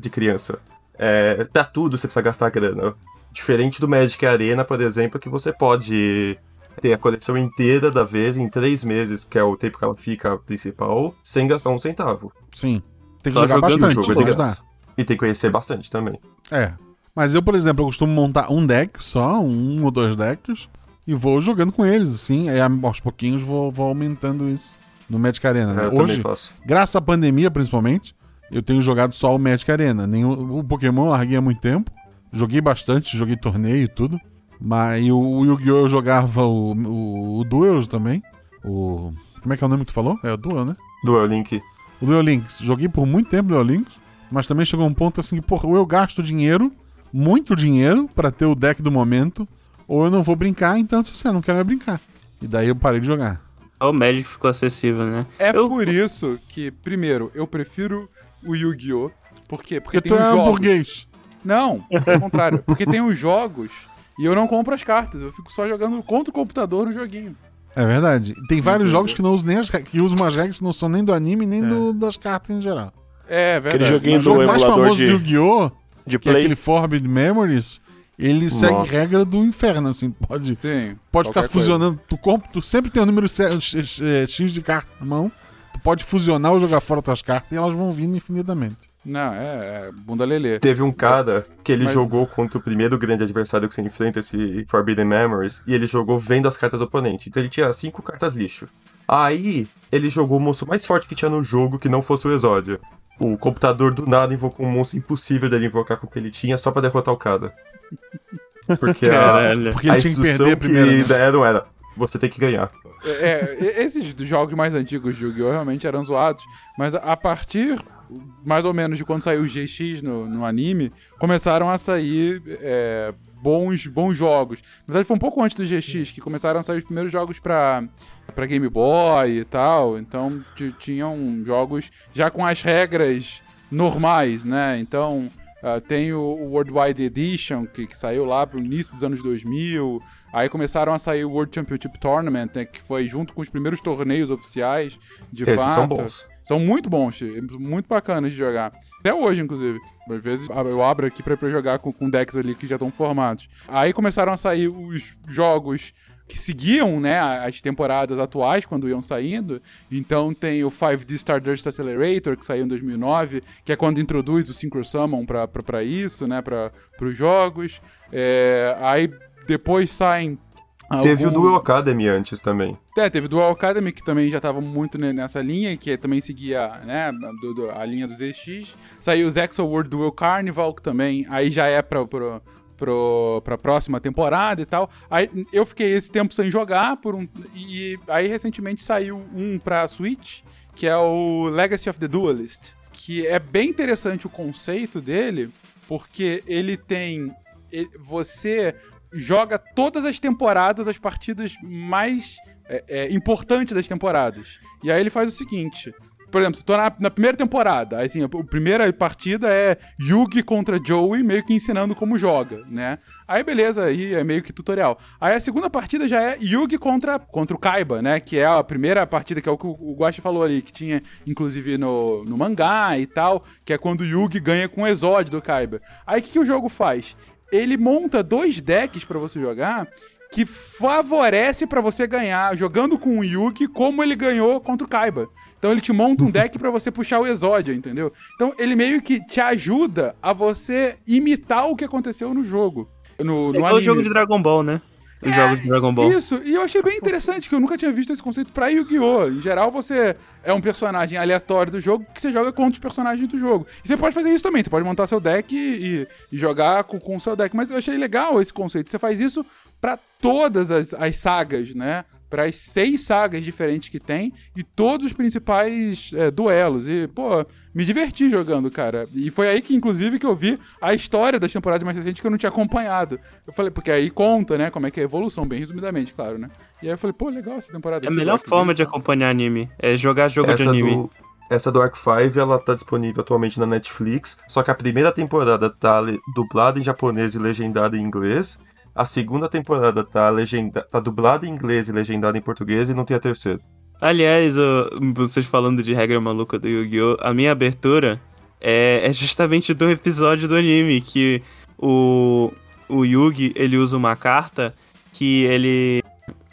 de criança. É, pra tudo você precisa gastar grana. Diferente do Magic Arena, por exemplo, que você pode ter a coleção inteira da vez em três meses, que é o tempo que ela fica principal, sem gastar um centavo. Sim. Tem que Tá jogar bastante. jogo é ajudar. graça. E tem que conhecer bastante também. É. Mas eu, por exemplo, eu costumo montar um deck só, um ou dois decks, e vou jogando com eles, assim. Aí aos pouquinhos vou, vou aumentando isso no Magic Arena. né? Eu Hoje, faço. graças à pandemia, principalmente, eu tenho jogado só o Magic Arena. Nem o, o Pokémon eu larguei há muito tempo. Joguei bastante, joguei torneio e tudo. Mas o, o Yu-Gi-Oh! eu jogava o, o, o Duels também. O. Como é que é o nome que tu falou? É o Duel, né? Duel Link. O Duel Links. Joguei por muito tempo Duel Links, mas também chegou um ponto assim que, porra, ou eu gasto dinheiro, muito dinheiro, pra ter o deck do momento, ou eu não vou brincar, então assim, eu não quero mais brincar. E daí eu parei de jogar. O Magic ficou acessível, né? É Eu- por isso que, primeiro, eu prefiro o Yu-Gi-Oh! Por quê? Porque, Porque tem tu os é jogos. burguês. Não, pelo contrário. Porque tem os jogos e eu não compro as cartas. Eu fico só jogando contra o computador no joguinho. É verdade. Tem vários jogos que não usam nem as que usam umas regras que não são nem do anime, nem É. do- das cartas em geral. É, verdade. Aquele joguinho O jogo do mais famoso de- de Yu-Gi-Oh! De que é play. aquele Forbid Memories, ele segue Nossa. regra do inferno, assim. Pode, Sim. pode ficar coisa. fusionando. Tu, compra, tu sempre tem o número C- X, eh, X de carta na mão. Tu pode fusionar ou jogar fora tuas cartas e elas vão vindo infinitamente. Não, é, é bunda lelê. Teve um cara que ele Mas- jogou contra o primeiro grande adversário que você enfrenta, esse Forbidden Memories, e ele jogou vendo as cartas do oponente. Então ele tinha cinco cartas lixo. Aí ele jogou o monstro mais forte que tinha no jogo, que não fosse o Exódio. O computador do nada invocou um monstro impossível dele invocar com o que ele tinha só pra derrotar o cara. Porque a. Porque ele a tinha que perder a primeira. que né? deram era, você tem que ganhar. É, é, esses jogos mais antigos de Yu-Gi-Oh! realmente eram zoados, mas a- partir mais ou menos de quando saiu o GX no, no anime, começaram a sair é, bons, bons jogos. Na verdade, foi um pouco antes do GX que começaram a sair os primeiros jogos pra, pra Game Boy e tal, então tinham jogos já com as regras normais, né? Então. Ah, tem o, o Worldwide Edition, que, que saiu lá pro início dos anos 2000. Aí começaram a sair o World Championship Tournament, né, que foi junto com os primeiros torneios oficiais, de Esses fato. são bons. São muito bons, muito bacanas de jogar. Até hoje, inclusive. Às vezes eu abro aqui pra, pra jogar com, com decks ali que já estão formados. Aí começaram a sair os jogos que seguiam, né, as temporadas atuais quando iam saindo. Então tem o 5D Stardust Accelerator, que saiu em 2009, que é quando introduz o Synchro Summon pra isso, né, pra, pros jogos. É, aí depois saem Teve o algum- Duel Academy antes também. é, teve Dual Academy, que também já tava muito ne- nessa linha, que também seguia, né, a linha dos ZX. Saiu o Zexo World Duel Carnival, que também aí já é pra, pro, pra próxima temporada e tal. Aí eu fiquei esse tempo sem jogar, por um, e aí recentemente saiu um pra Switch, que é o Legacy of the Duelist, que é bem interessante o conceito dele, porque ele tem... ele- você joga todas as temporadas, as partidas mais é, é, importantes das temporadas. E aí ele faz o seguinte. Por exemplo, tô na, na primeira temporada, assim, a, primeira partida é Yugi contra Joey, meio que ensinando como joga, né? Aí beleza, aí é meio que tutorial. Aí a segunda partida já é Yugi contra, contra o Kaiba, né? Que é a primeira partida, que é o que o, Guacha falou ali, que tinha inclusive no, no mangá e tal, que é quando Yugi ganha com o exódio do Kaiba. Aí o que, que o jogo faz? ele monta dois decks pra você jogar que favorece pra você ganhar jogando com o Yugi como ele ganhou contra o Kaiba. Então ele te monta um deck pra você puxar o Exódia, entendeu? Então ele meio que te ajuda a você imitar o que aconteceu no jogo. No, no É o jogo de Dragon Ball, né? Os jogos de Dragon Ball. Isso, e eu achei bem interessante, que eu nunca tinha visto esse conceito pra Yu-Gi-Oh! Em geral, você é um personagem aleatório do jogo que você joga contra os personagens do jogo. E você pode fazer isso também, você pode montar seu deck e, e jogar com, com o seu deck. Mas eu achei legal esse conceito. Você faz isso pra todas as, as sagas, né? Para as seis sagas diferentes que tem e todos os principais é, duelos. E, pô, me diverti jogando, cara. E foi aí que, inclusive, que eu vi a história das temporadas mais recentes que eu não tinha acompanhado. Eu falei, porque aí conta, né? Como é que é a evolução, bem resumidamente, claro, né? E aí eu falei, pô, legal essa temporada. É a melhor forma de acompanhar anime. É jogar jogo de Essa anime. do, essa do Arc 5, ela tá disponível atualmente na Netflix, só que a primeira temporada tá dublada em japonês e legendada em inglês. A segunda temporada tá, legenda, tá dublada em inglês e legendada em português e não tem a terceira. Aliás, ô, vocês falando de regra maluca do Yu-Gi-Oh! A minha abertura é, é justamente do episódio do anime que o, o Yugi, ele usa uma carta que ele...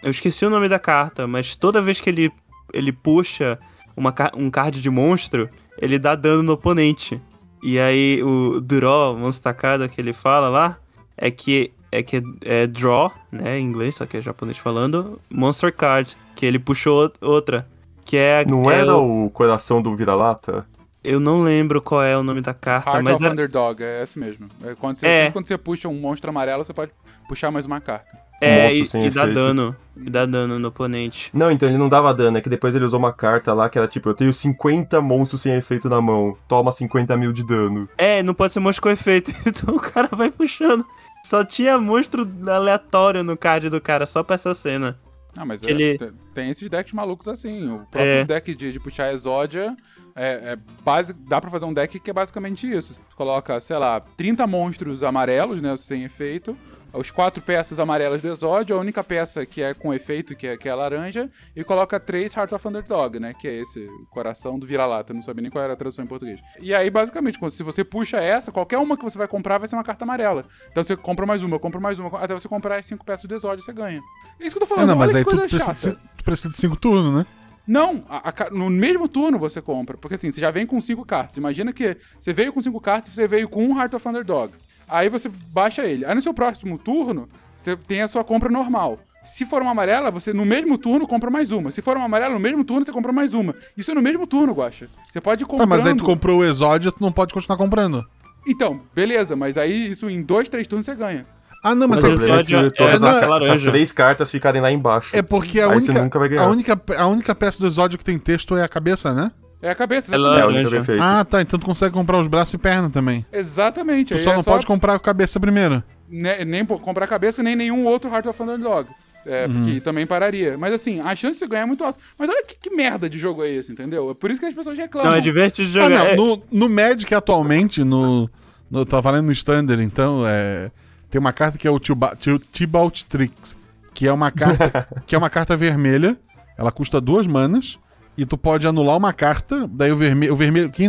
Eu esqueci o nome da carta, mas toda vez que ele, ele puxa uma, um card de monstro, ele dá dano no oponente. E aí o draw, monstacada que ele fala lá, é que é que é draw, né, em inglês, só que é japonês falando, monster card, que ele puxou out- outra, que é Não é era o- o coração do vira-lata? eu não lembro qual é o nome da carta, Heart mas of era- Underdog, é esse mesmo. É quando, você, É. quando você puxa um monstro amarelo, você pode puxar mais uma carta. é monstro e, e dá dano, e dá dano no oponente. Não, então ele não dava dano, é que depois ele usou uma carta lá que era tipo, eu tenho 50 monstros sem efeito na mão, toma 50 mil de dano. É, não pode ser monstro com efeito, então o cara vai puxando. Só tinha monstro aleatório no card do cara, só pra essa cena. Ah, mas é, Ele- te- tem esses decks malucos assim. O próprio É. deck de, de puxar Exódia é, é base, dá pra fazer um deck que é basicamente isso. Você coloca, sei lá, 30 monstros amarelos, né, sem efeito, os quatro peças amarelas do Exódia, a única peça que é com efeito, que é, que é a laranja, e coloca três Heart of Underdog, né, que é esse coração do vira-lata, não sabia nem qual era a tradução em português. E aí, basicamente, se você puxa essa, qualquer uma que você vai comprar vai ser uma carta amarela. Então você compra mais uma, compra mais uma, até você comprar as cinco peças do Exódia, você ganha. É isso que eu tô falando, não, mas aí tu coisa precisa, tu precisa de cinco turnos, né? Não, a- a no mesmo turno você compra. Porque assim, você já vem com cinco cartas. Imagina que você veio com cinco cartas e você veio com um Heart of Underdog. Aí você baixa ele. Aí no seu próximo turno, você tem a sua compra normal. Se for uma amarela, você no mesmo turno compra mais uma. Se for uma amarela, no mesmo turno você compra mais uma. Isso é no mesmo turno, Guaxa. Você pode ir Tá, mas aí tu comprou o Exódia, tu não pode continuar comprando. Então, beleza, mas aí isso em dois, três turnos você ganha. Ah, não, mas O é, é se Exódia todas é as, laranja. três cartas ficarem lá embaixo. é porque a única, nunca vai ganhar. a, única, a única peça do Exódio que tem texto é a cabeça, né? É a cabeça, Ela-. É, laranja. efeito. Ah, tá. Então tu consegue comprar os braços e perna também. Exatamente. Tu aí só é não pode comprar a cabeça primeiro. ne- nem po- comprar cabeça, nem nenhum outro Heart of Underdog. É, Uhum. porque também pararia. Mas assim, a chance de você ganhar é muito alta. Mas olha que, que merda de jogo é esse, entendeu? É por isso que as pessoas reclamam. Não, é divertido de Ah, jogar. não. É- No, no Magic atualmente, no, no. Tá valendo no Standard, então, é. Tem uma carta que é o Tiba- Ti- Tibalt Tricks. Que é uma carta. que é uma carta vermelha. Ela custa duas manas. E tu pode anular uma carta. Daí o vermelho. O vermelho quem,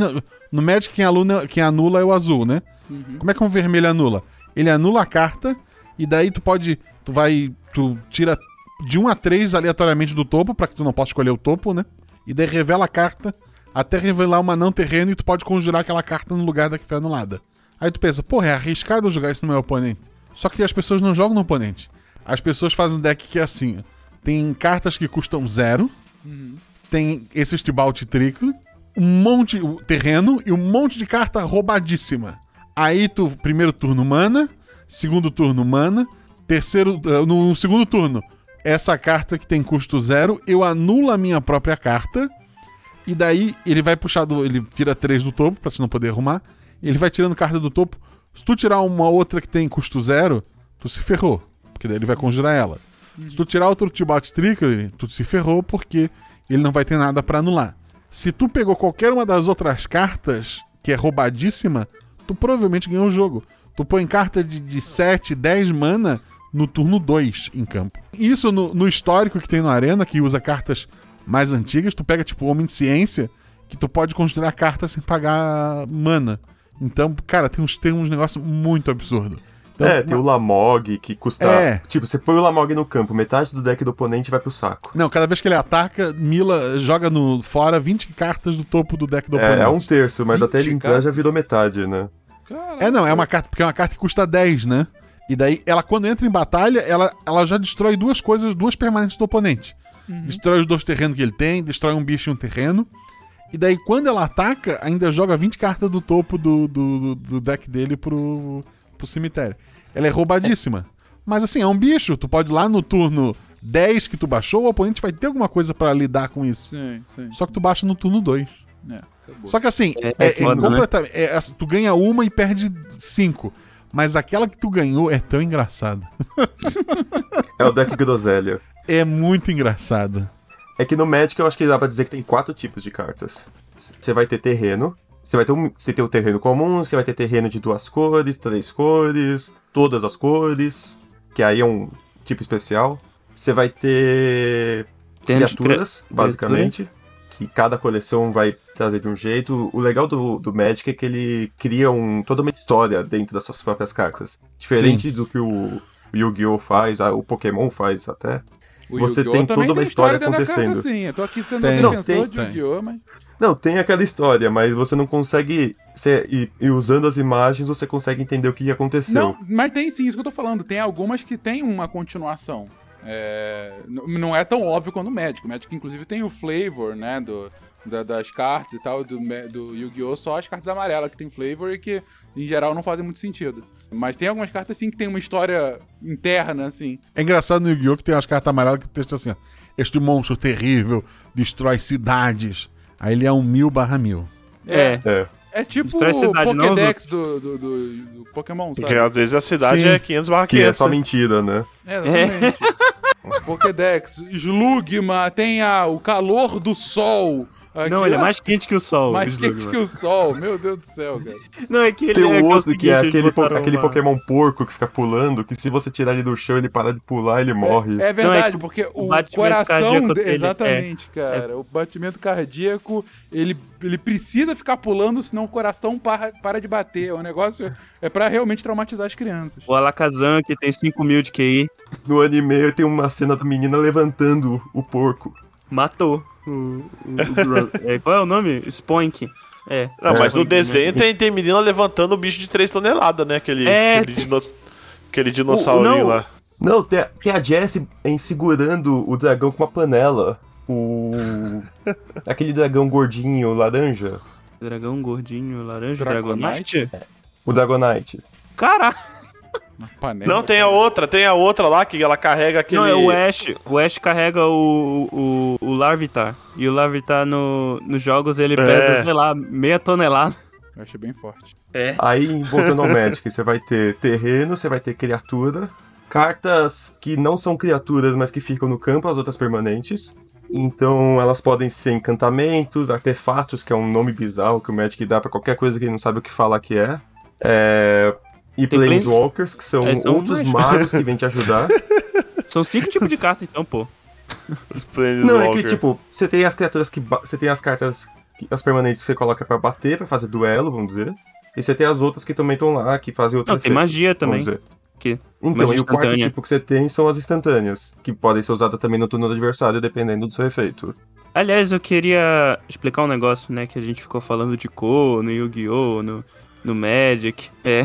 no Magic, quem anula, quem anula é o azul, né? Como é que um vermelho anula? Ele anula a carta. E daí tu pode. Tu vai. Tu tira de 1 a 3 aleatoriamente do topo, pra que tu não possa escolher o topo, né? E daí revela a carta até revelar uma não terreno e tu pode conjurar aquela carta no lugar da que foi anulada. Aí tu pensa, porra, é arriscado eu jogar isso no meu oponente. Só que as pessoas não jogam no oponente. As pessoas fazem um deck que é assim: tem cartas que custam zero, tem esses Tibalt Trickle, um monte o terreno e um monte de carta roubadíssima. Aí tu, primeiro turno mana, segundo turno mana, terceiro. eh, No segundo turno, essa carta que tem custo zero, eu anulo a minha própria carta. E daí ele vai puxar do. Ele tira três do topo, pra tu não poder arrumar. Ele vai tirando carta do topo. Se tu tirar uma outra que tem custo zero, tu se ferrou. Porque daí ele vai conjurar ela. Se tu tirar outro Tibalt Trickery, tu se ferrou porque ele não vai ter nada pra anular. Se tu pegou qualquer uma das outras cartas, que é roubadíssima, tu provavelmente ganhou o jogo. Tu põe carta de, de 7, 10 mana no turno 2 em campo. Isso no, no histórico que tem no Arena, que usa cartas mais antigas, tu pega tipo Homem de Ciência, que tu pode construir a carta sem pagar mana. Então, cara, tem uns, tem uns negócios muito absurdos. Então, é, tem o Lamog que custa. É. Tipo, você põe o Lamog no campo, metade do deck do oponente vai pro saco. Não, cada vez que ele ataca, Mila joga no fora 20 cartas do topo do deck do É, oponente. é um terço, mas até ele 20, entrar já virou metade, né? É, não, é uma carta, porque é uma carta que custa 10, né? E daí, ela quando entra em batalha, ela, ela já destrói duas coisas, duas permanentes do oponente. Destrói os dois terrenos que ele tem, destrói um bicho e um terreno. E daí, quando ela ataca, ainda joga 20 cartas do topo do, do, do- do deck dele pro, pro cemitério. Ela é roubadíssima. Mas assim, é um bicho. Tu pode ir lá no turno 10 que tu baixou, o oponente vai ter alguma coisa pra lidar com isso. Sim, sim. Só que tu baixa no turno 2. É. Só que assim, É, é, é é foda, né? completamente- é, assim, tu ganha uma e perde cinco. Mas aquela que tu ganhou é tão engraçada. É o deck Groselha. É muito engraçada. É que no Magic eu acho que dá pra dizer que tem quatro tipos de cartas. Você vai ter terreno. Você vai ter um, você tem o terreno comum, você vai ter terreno de duas cores, três cores, todas as cores, que aí é um tipo especial. Você vai ter Terreno criaturas, cri- basicamente, que cada coleção vai trazer de um jeito. O legal do, do Magic é que ele cria um, toda uma história dentro das suas próprias cartas. Diferente Sim. do que o Yu-Gi-Oh! faz, o Pokémon faz até. O Você Yu-Gi-Oh! tem toda uma história dentro da carta, acontecendo. sim. Eu tô aqui sendo Tem. um Não, defensor tem, de. Yu-Gi-Oh! mas... Não, tem aquela história, mas você não consegue. Você, e, e usando as imagens, você consegue entender o que aconteceu. Não, mas tem sim, isso que eu tô falando. Tem algumas que tem uma continuação. É, não é tão óbvio quanto o Magic. O Magic, inclusive, tem o flavor, né, do, da- das cartas e tal, do, do Yu-Gi-Oh! Só as cartas amarelas que tem flavor e que, em geral, não fazem muito sentido. Mas tem algumas cartas, sim, que tem uma história interna, assim. É engraçado no Yu-Gi-Oh! que tem umas cartas amarelas que o texto assim, ó. Este monstro terrível destrói cidades. Aí ele é um mil barra mil. É. É. É tipo o cidade, Pokédex do, do, do, do Pokémon, Porque sabe? às vezes a cidade Sim. é 500 barra Que é 500. só né? mentira, né? É, exatamente. Pokédex, Slugma, tem a, o calor do sol. Não, ele é mais quente que o sol. mais quente Slugman. que o sol. Meu Deus do céu, cara. Não, é que ele Tem é, um é o outro que é aquele, po- aquele uma- Pokémon porco que fica pulando, que se você tirar ele do chão, ele para de pular, ele morre. É verdade, tipo, porque o o, coração. dele é- exatamente, cara. O batimento cardíaco, ele, ele precisa ficar pulando, senão o coração para, para de bater. O negócio é pra realmente traumatizar as crianças. O Alakazam, que tem 5 mil de QI, No anime tem uma cena da menina levantando o porco. matou o... o- o Gro- é, qual é o nome? Spoink. É. Não, mas no desenho tem, tem menina levantando o bicho de 3 toneladas, né? Aquele, É. aquele, dino, aquele dinossaurinho não. lá. Não, tem a, tem a Jessie em segurando o dragão com uma panela. O. aquele dragão gordinho, laranja. Dragão gordinho, laranja, Dragonite? Dragonite? O Dragonite. Caraca! Não, tem a outra, tem a outra lá que ela carrega aquele. Não, é o Ash. O Ash carrega o, o, o Larvitar. E o Larvitar no, nos jogos ele pesa, sei lá, meia tonelada. Eu achei bem forte. Aí, voltando ao Magic, você vai ter terreno, você vai ter criatura. Cartas que não são criaturas, mas que ficam no campo, as outras permanentes. Então, elas podem ser encantamentos, artefatos, que é um nome bizarro que o Magic dá pra qualquer coisa que ele não sabe o que falar que é. É, E Tem Planeswalkers, que são É, são outros mais- magos que vêm te ajudar. São cinco tipos de carta, então, pô. Os Não, é que tipo, você tem as criaturas que. Você tem as cartas, que- as permanentes que você coloca pra bater, pra fazer duelo, vamos dizer. E você tem as outras que também estão lá, que fazem outros Não, tem magia também. Vamos dizer. Que, Então, magia e o quarto tipo que você tem são as instantâneas, que podem ser usadas também no turno do adversário, dependendo do seu efeito. Aliás, eu queria explicar um negócio, né? Que a gente ficou falando de cor no Yu-Gi-Oh!, no, no Magic. É.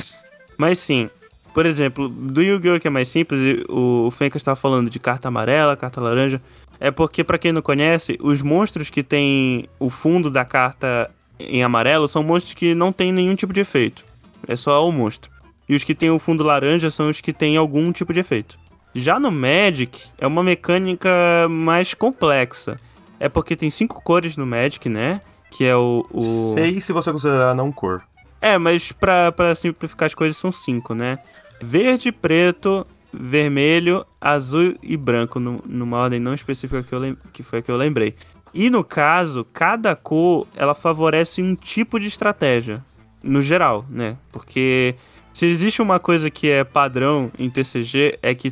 Mas sim, por exemplo, do Yu-Gi-Oh! que é mais simples, o, Fencas estava falando de carta amarela, carta laranja. É porque, pra quem não conhece, os monstros que tem o fundo da carta em amarelo são monstros que não tem nenhum tipo de efeito. É só o monstro. E os que tem o fundo laranja são os que tem algum tipo de efeito. Já no Magic, é uma mecânica mais complexa. É porque tem cinco cores no Magic, né? Que é o. o... Sei se você considerar não cor. É, mas pra, pra simplificar as coisas são cinco, né? Verde, preto, vermelho, azul e branco, nu- numa ordem não específica que, eu que foi a que eu lembrei. E no caso, cada cor ela favorece um tipo de estratégia, no geral, né? Porque se existe uma coisa que é padrão em TCG, é que,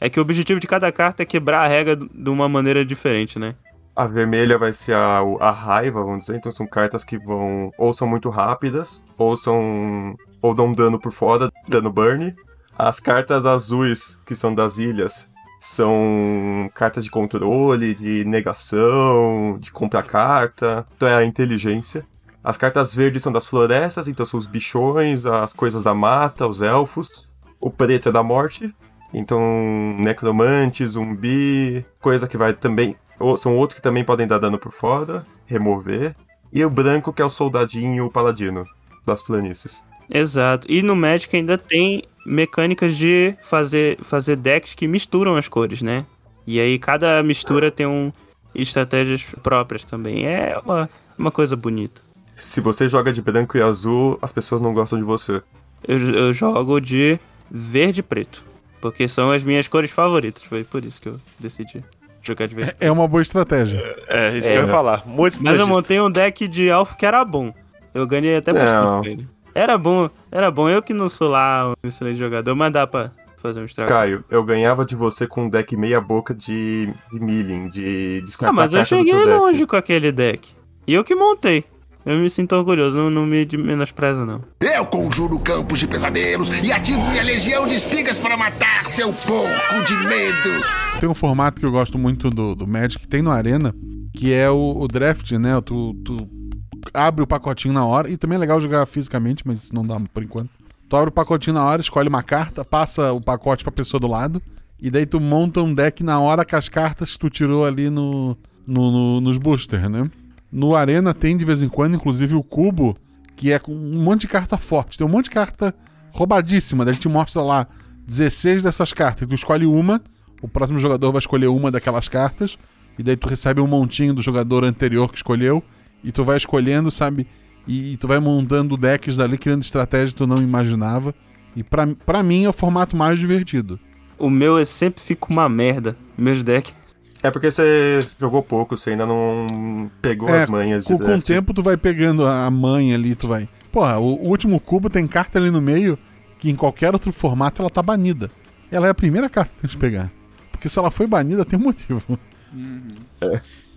é que o objetivo de cada carta é quebrar a regra de uma maneira diferente, né? A vermelha vai ser a, a raiva, vamos dizer. Então são cartas que vão ou são muito rápidas, ou são. ou dão dano por fora, dano burn. As cartas azuis, que são das ilhas, são cartas de controle, de negação, de comprar carta. Então é a inteligência. As cartas verdes são das florestas, então são os bichões, as coisas da mata, os elfos. O preto é da morte, então necromante, zumbi, coisa que vai também. ou- São outros que também podem dar dano por fora, remover. E o branco, que é o soldadinho paladino das planícies. Exato. E no Magic ainda tem mecânicas de fazer, fazer decks que misturam as cores, né? E aí cada mistura tem um estratégias próprias também. É uma, uma coisa bonita. Se você joga de branco e azul, as pessoas não gostam de você. Eu, eu jogo de verde e preto. Porque são as minhas cores favoritas. Foi por isso que eu decidi jogar de verde. É uma boa estratégia. É, isso que eu ia falar. Muito Mas eu montei um deck de Alpha que era bom. Eu ganhei até Não. bastante com ele. Era bom, era bom. Eu que não sou lá um excelente jogador, mas dá pra fazer um estrago. Caio, eu ganhava de você com um deck meia boca de, de milling, de descartar Ah, mas eu cheguei teu deck. longe com aquele deck. E eu que montei. Eu me sinto orgulhoso, não, não me de- menospreza, não. Eu conjuro campos de pesadelos e ativo minha legião de espigas para matar seu porco de medo. Tem um formato que eu gosto muito do, do Magic, que tem no Arena, que é o, o draft, né? Tu, tu abre o pacotinho na hora, e também é legal jogar fisicamente, mas isso não dá por enquanto. Tu abre o pacotinho na hora, escolhe uma carta, passa o pacote pra pessoa do lado, e daí tu monta um deck na hora com as cartas que tu tirou ali no, no- no- nos boosters, né? No Arena tem de vez em quando, inclusive, o cubo, que é com um monte de carta forte. Tem um monte de carta roubadíssima. Daí ele te mostra lá 16 dessas cartas. E tu escolhe uma, o próximo jogador vai escolher uma daquelas cartas. E daí tu recebe um montinho do jogador anterior que escolheu. E tu vai escolhendo, sabe? E, tu vai montando decks dali, criando estratégias que tu não imaginava. E pra, pra mim é o formato mais divertido. O meu é sempre fica uma merda. Meus decks. É porque você jogou pouco, você ainda não pegou É, as manhas de Com, com o tempo tu vai pegando a manha ali, tu vai. Porra, o, o último cubo tem carta ali no meio que em qualquer outro formato ela tá banida. Ela é a primeira carta que tem que pegar. Porque se ela foi banida, tem um motivo.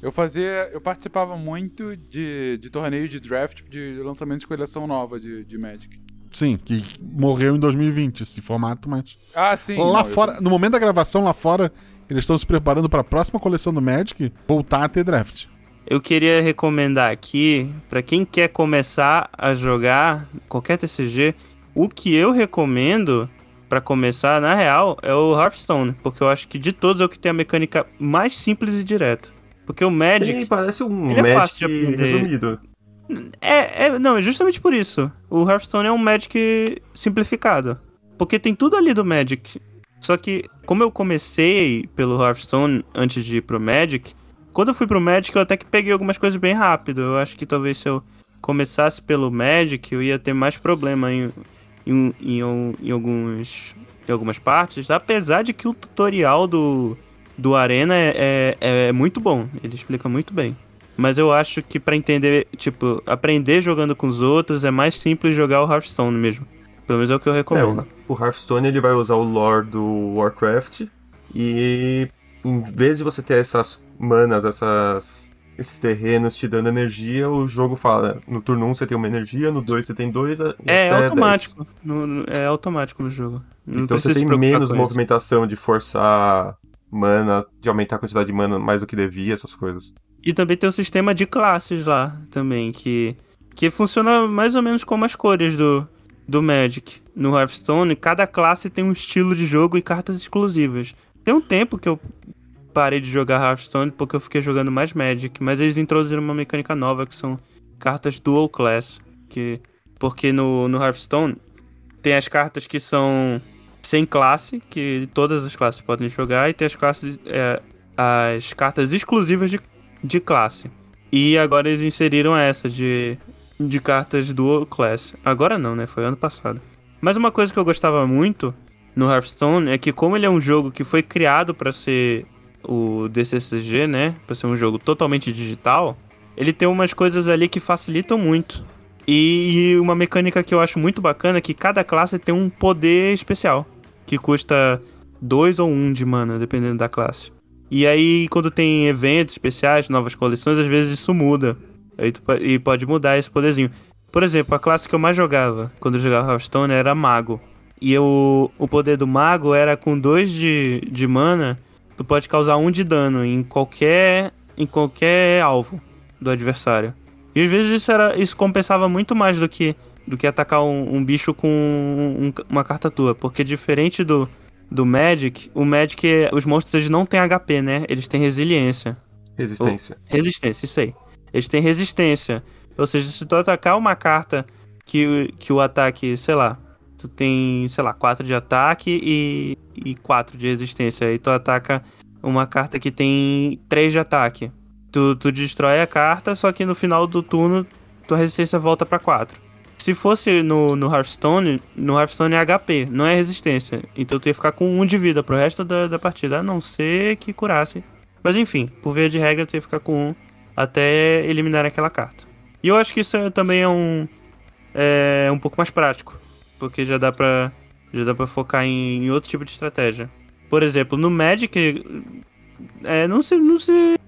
Eu fazia. Eu participava muito de, de torneio de draft de lançamento de coleção nova de, de Magic. Sim, que morreu em 2020 esse formato, mas. Ah, sim. lá não, eu- fora, no momento da gravação, lá fora, eles estão se preparando pra próxima coleção do Magic voltar a ter draft. Eu queria recomendar aqui, pra quem quer começar a jogar qualquer TCG, o que eu recomendo pra começar, na real, é o Hearthstone. Porque eu acho que de todos é o que tem a mecânica mais simples e direta. Porque o Magic. Ele parece um Ele é Magic fácil de aprender. resumido. É, é, não, é justamente por isso. O Hearthstone é um Magic simplificado. Porque tem tudo ali do Magic. Só que, como eu comecei pelo Hearthstone antes de ir pro Magic, quando eu fui pro Magic eu até que peguei algumas coisas bem rápido. Eu acho que talvez se eu começasse pelo Magic eu ia ter mais problema em, em, em, em alguns, em algumas partes. Apesar de que o tutorial do, do Arena é, é, é muito bom. Ele explica muito bem. Mas eu acho que pra entender, tipo, aprender jogando com os outros é mais simples jogar o Hearthstone mesmo. Pelo menos é o que eu É, recomendo. o, o Hearthstone ele vai usar o lore do Warcraft e em vez de você ter essas manas, essas esses terrenos te dando energia, o jogo fala, no turno 1 você tem uma energia, no 2 você tem dois, é, automático. No- no- é automático no jogo. Não Então você tem menos movimentação de forçar mana, de aumentar a quantidade de mana mais do que devia, essas coisas. E também tem o sistema de classes lá também, que, que funciona mais ou menos como as cores do, do Magic. No Hearthstone, cada classe tem um estilo de jogo e cartas exclusivas. Tem um tempo que eu parei de jogar Hearthstone porque eu fiquei jogando mais Magic, mas eles introduziram uma mecânica nova que são cartas Dual Class. Que, porque no, no Hearthstone tem as cartas que são sem classe, que todas as classes podem jogar, e tem as classes. é, as cartas exclusivas de de classe. E agora eles inseriram essa de, de cartas dual class. Agora não, né? Foi ano passado. Mas uma coisa que eu gostava muito no Hearthstone é que como ele é um jogo que foi criado para ser o DCCG, né? Para ser um jogo totalmente digital, ele tem umas coisas ali que facilitam muito. E, e uma mecânica que eu acho muito bacana é que cada classe tem um poder especial, que custa 2 ou 1 um de mana, dependendo da classe. E aí, quando tem eventos especiais, novas coleções, às vezes isso muda. E pode mudar esse poderzinho. Por exemplo, a classe que eu mais jogava quando eu jogava Hearthstone era Mago. E o, o poder do mago era com 2 de, de mana, tu pode causar 1 um de dano em qualquer, em qualquer alvo do adversário. E às vezes isso, era, isso compensava muito mais do que, do que atacar um, um bicho com um- uma carta tua. Porque diferente do, do Magic, o Magic, os monstros eles não têm HP, né? Eles têm resiliência. Resistência. Resistência, isso aí. Eles têm resistência. Ou seja, se tu atacar uma carta que, que o ataque, sei lá, tu tem, sei lá, 4 de ataque e, e 4 de resistência. Aí tu ataca uma carta que tem 3 de ataque. Tu, tu destrói a carta, só que no final do turno tua resistência volta pra 4. Se fosse no, no Hearthstone, no Hearthstone é HP, não é resistência. Então tu ia ficar com 1 de vida pro resto da, da partida, a não ser que curasse. Mas enfim, por via de regra, tu ia ficar com 1 até eliminar aquela carta. E eu acho que isso é- também é um é um pouco mais prático, porque já dá pra já dá para focar em, em outro tipo de estratégia. Por exemplo, no Magic é, não se não se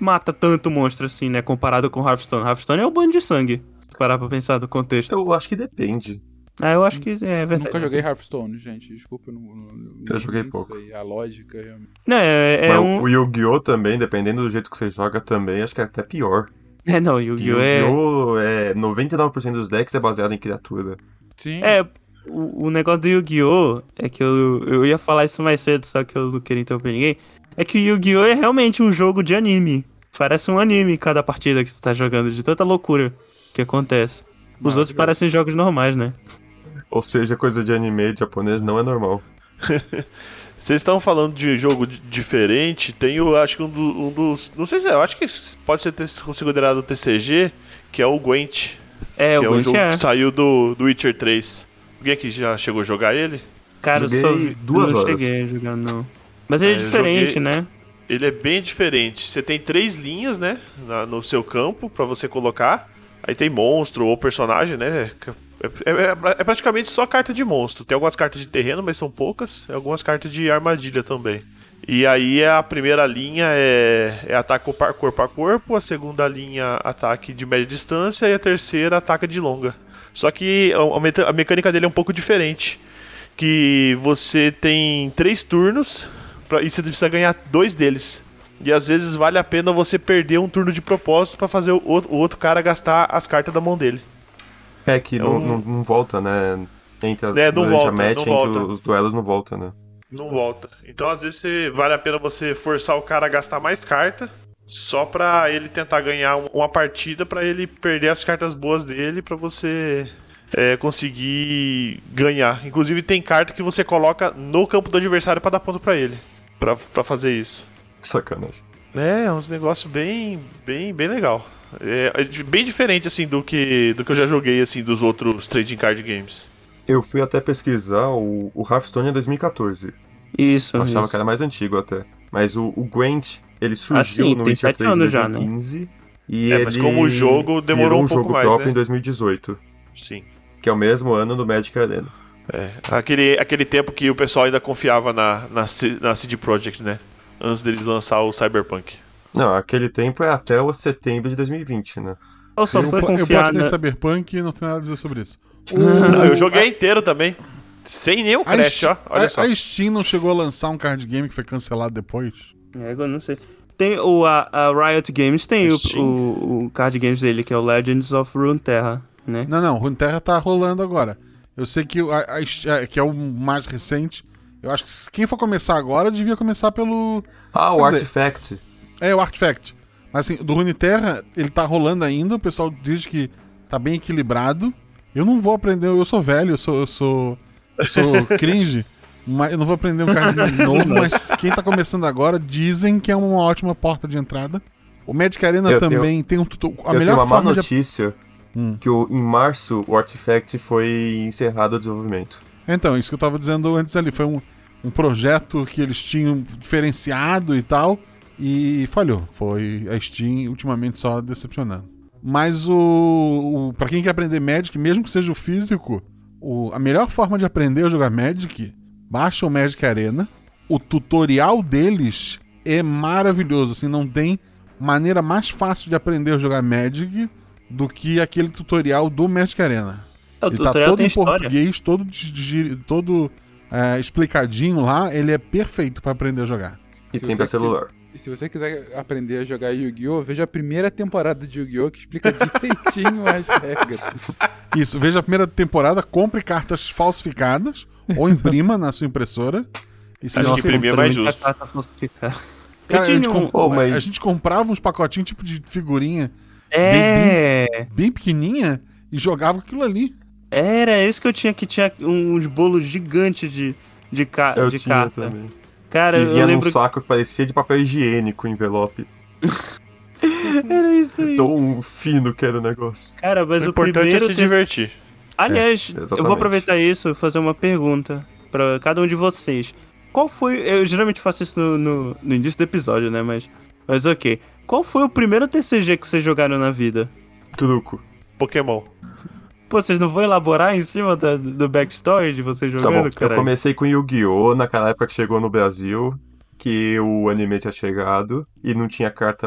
mata tanto monstro assim, né, comparado com Hearthstone. Hearthstone é o banho de sangue. Parar pra pensar do contexto. Eu acho que depende. Ah, eu acho que é verdade. Nunca joguei Hearthstone, gente. Desculpa, eu não. não Eu joguei pouco. sei A lógica realmente. Não, é, é Mas um O Yu-Gi-Oh! também, dependendo do jeito que você joga também, acho que é até pior. É, não, Yu-Gi-Oh! é Yu-Gi-Oh! é 99% dos decks é baseado em criatura. Sim. É, o, o negócio do Yu-Gi-Oh! é que eu, eu ia falar isso mais cedo, só que eu não queria interromper ninguém. É que o Yu-Gi-Oh! é realmente um jogo de anime. Parece um anime cada partida que tu tá jogando, de tanta loucura que acontece. Os outros parecem jogos normais, né? Ou seja, coisa de anime japonês não é normal. Vocês estão falando de jogo di- diferente, tem o, acho que um, do- um dos, não sei se é, eu acho que pode ser considerado o TCG, que é o Gwent, É, que é o o Gwent jogo é. que saiu do, do Witcher 3. Alguém aqui já chegou a jogar ele? Cara, eu só duas eu não horas. cheguei a jogar, não. Mas ele é, É, diferente, joguei- né? Ele é bem diferente. Você tem três linhas, né, na- no seu campo pra você colocar. Aí tem monstro ou personagem, né? É, é- é praticamente só carta de monstro. Tem algumas cartas de terreno, mas são poucas. Algumas cartas de armadilha também. E aí a primeira linha é, é ataque corpo a corpo, a segunda linha ataque de média distância e a terceira ataque de longa. Só que a, a mecânica dele é um pouco diferente. Que você tem três turnos pra- e você precisa ganhar dois deles. E às vezes vale a pena você perder um turno de propósito pra fazer o outro, o outro cara gastar as cartas da mão dele. É que não, um- não, não volta, né? Entre a, É, não volta, a match, não entre volta. os duelos não volta, né? Não volta. Então às vezes vale a pena você forçar o cara a gastar mais carta. Só pra ele tentar ganhar um- uma partida, pra ele perder as cartas boas dele, pra você é, conseguir ganhar. Inclusive tem carta que você coloca no campo do adversário pra dar ponto pra ele. Pra fazer isso. Sacanagem. É, é uns negócios bem, bem, bem legal. É, é bem diferente assim do que do que eu já joguei assim dos outros trading card games. Eu fui até pesquisar, o, o Hearthstone é 2014. Isso, Eu achava isso. que era mais antigo até. Mas o, o Gwent, ele surgiu sim, no Witcher sete 3 em anos já, né? 2015. E É, ele mas como o jogo demorou virou um um pouco jogo mais, próprio né? em 2018. Sim. Que é o mesmo ano do Magic Arena. É, aquele, aquele tempo que o pessoal ainda confiava na, na, na CD Projekt, né? Antes deles lançar o Cyberpunk. Não, aquele tempo é até o setembro de 2020, né? Ou só eu, eu confiar platinei na... Cyberpunk e não tenho nada a dizer sobre isso. Não, eu joguei inteiro também. Sem nenhum A, crash, Steam- ó. Olha a- só. a Steam não chegou a lançar um card game que foi cancelado depois? É, eu não sei se... Tem o, a, a Riot Games tem o, o, o card games dele, que é o Legends of Runeterra, né? Não, não, Runeterra tá rolando agora. Eu sei que, a, a é, que é o mais recente. Eu acho que quem for começar agora devia começar pelo. Ah, o dizer- Artifact. É, o Artifact. Mas assim, do Runeterra, ele tá rolando ainda. O pessoal diz que tá bem equilibrado. Eu não vou aprender, eu sou velho, eu sou, eu sou, eu sou cringe. Mas eu não vou aprender um card game novo, mas quem tá começando agora dizem que é uma ótima porta de entrada. O Magic Arena Eu tenho- também tem um. A eu melhor tenho uma má forma de notícia Hum. que o, em março o Artifact foi encerrado o desenvolvimento. Então, isso que eu tava dizendo antes ali. Foi um, um projeto que eles tinham diferenciado e tal. E falhou. Foi a Steam ultimamente só decepcionando. Mas o. o para quem quer aprender Magic, mesmo que seja o físico, o- a melhor forma de aprender a jogar Magic, baixa o Magic Arena. O tutorial deles é maravilhoso. Assim, não tem maneira mais fácil de aprender a jogar Magic do que aquele tutorial do Magic Arena. É, o Ele tá tutorial todo tem em português, todo, todo é, explicadinho lá. Ele é perfeito pra aprender a jogar. E Se tem pra celular. E se você quiser aprender a jogar Yu-Gi-Oh!, veja a primeira temporada de Yu-Gi-Oh! que explica direitinho as regras. Isso, veja a primeira temporada, compre cartas falsificadas ou imprima na sua impressora. E Acho que imprimir é mais justo. Cara, a, gente um- Oh, mas- a gente comprava uns pacotinhos tipo de figurinha É, bem pequenininha e jogava aquilo ali. Era isso que eu tinha, que tinha uns bolos gigantes de, de, ca Eu de tinha carta. também. Cara, E eu vinha num lembro saco que parecia de papel higiênico o envelope. que era isso aí. Tão fino que era o negócio. Cara, mas O o, importante primeiro... é se divertir. Aliás, É, eu vou aproveitar isso e fazer uma pergunta pra cada um de vocês. Qual foi... Eu geralmente faço isso no, no, no início do episódio, né? Mas, mas ok. Qual foi o primeiro TCG que vocês jogaram na vida? Truco. Pokémon. Pô, vocês não vão elaborar em cima da- do backstory de vocês Tá jogando, eu cara? comecei com Yu-Gi-Oh! naquela época que chegou no Brasil, que o anime tinha chegado e não tinha carta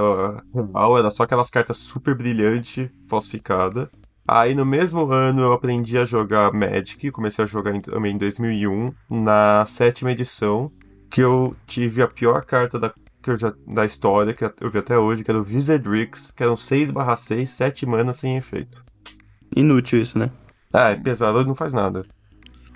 real, era só aquelas cartas super brilhante, falsificada. Aí no mesmo ano eu aprendi a jogar Magic, comecei a jogar em- também em 2001, na sétima edição, que eu tive a pior carta da, que eu já, da história, que eu vi até hoje, que era o Wizardrix, que eram 6/6, 7 manas sem efeito. Inútil isso, né? Ah, é pesado, não faz nada.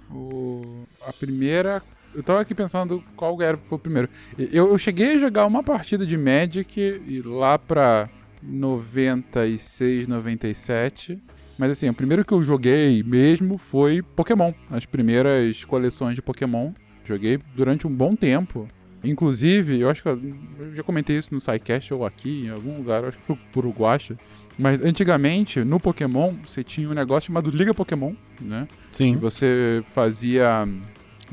O- a primeira. Eu tava aqui pensando qual era foi o primeiro. Eu, eu cheguei a jogar uma partida de Magic e lá pra 96, 97. Mas assim, o primeiro que eu joguei mesmo foi Pokémon. As primeiras coleções de Pokémon. Joguei durante um bom tempo. Inclusive, eu acho que eu, já comentei isso no SciCast ou aqui, em algum lugar, acho que por, por Uruguacha. Mas antigamente, no Pokémon, você tinha um negócio chamado Liga Pokémon, né? que Sim. você fazia.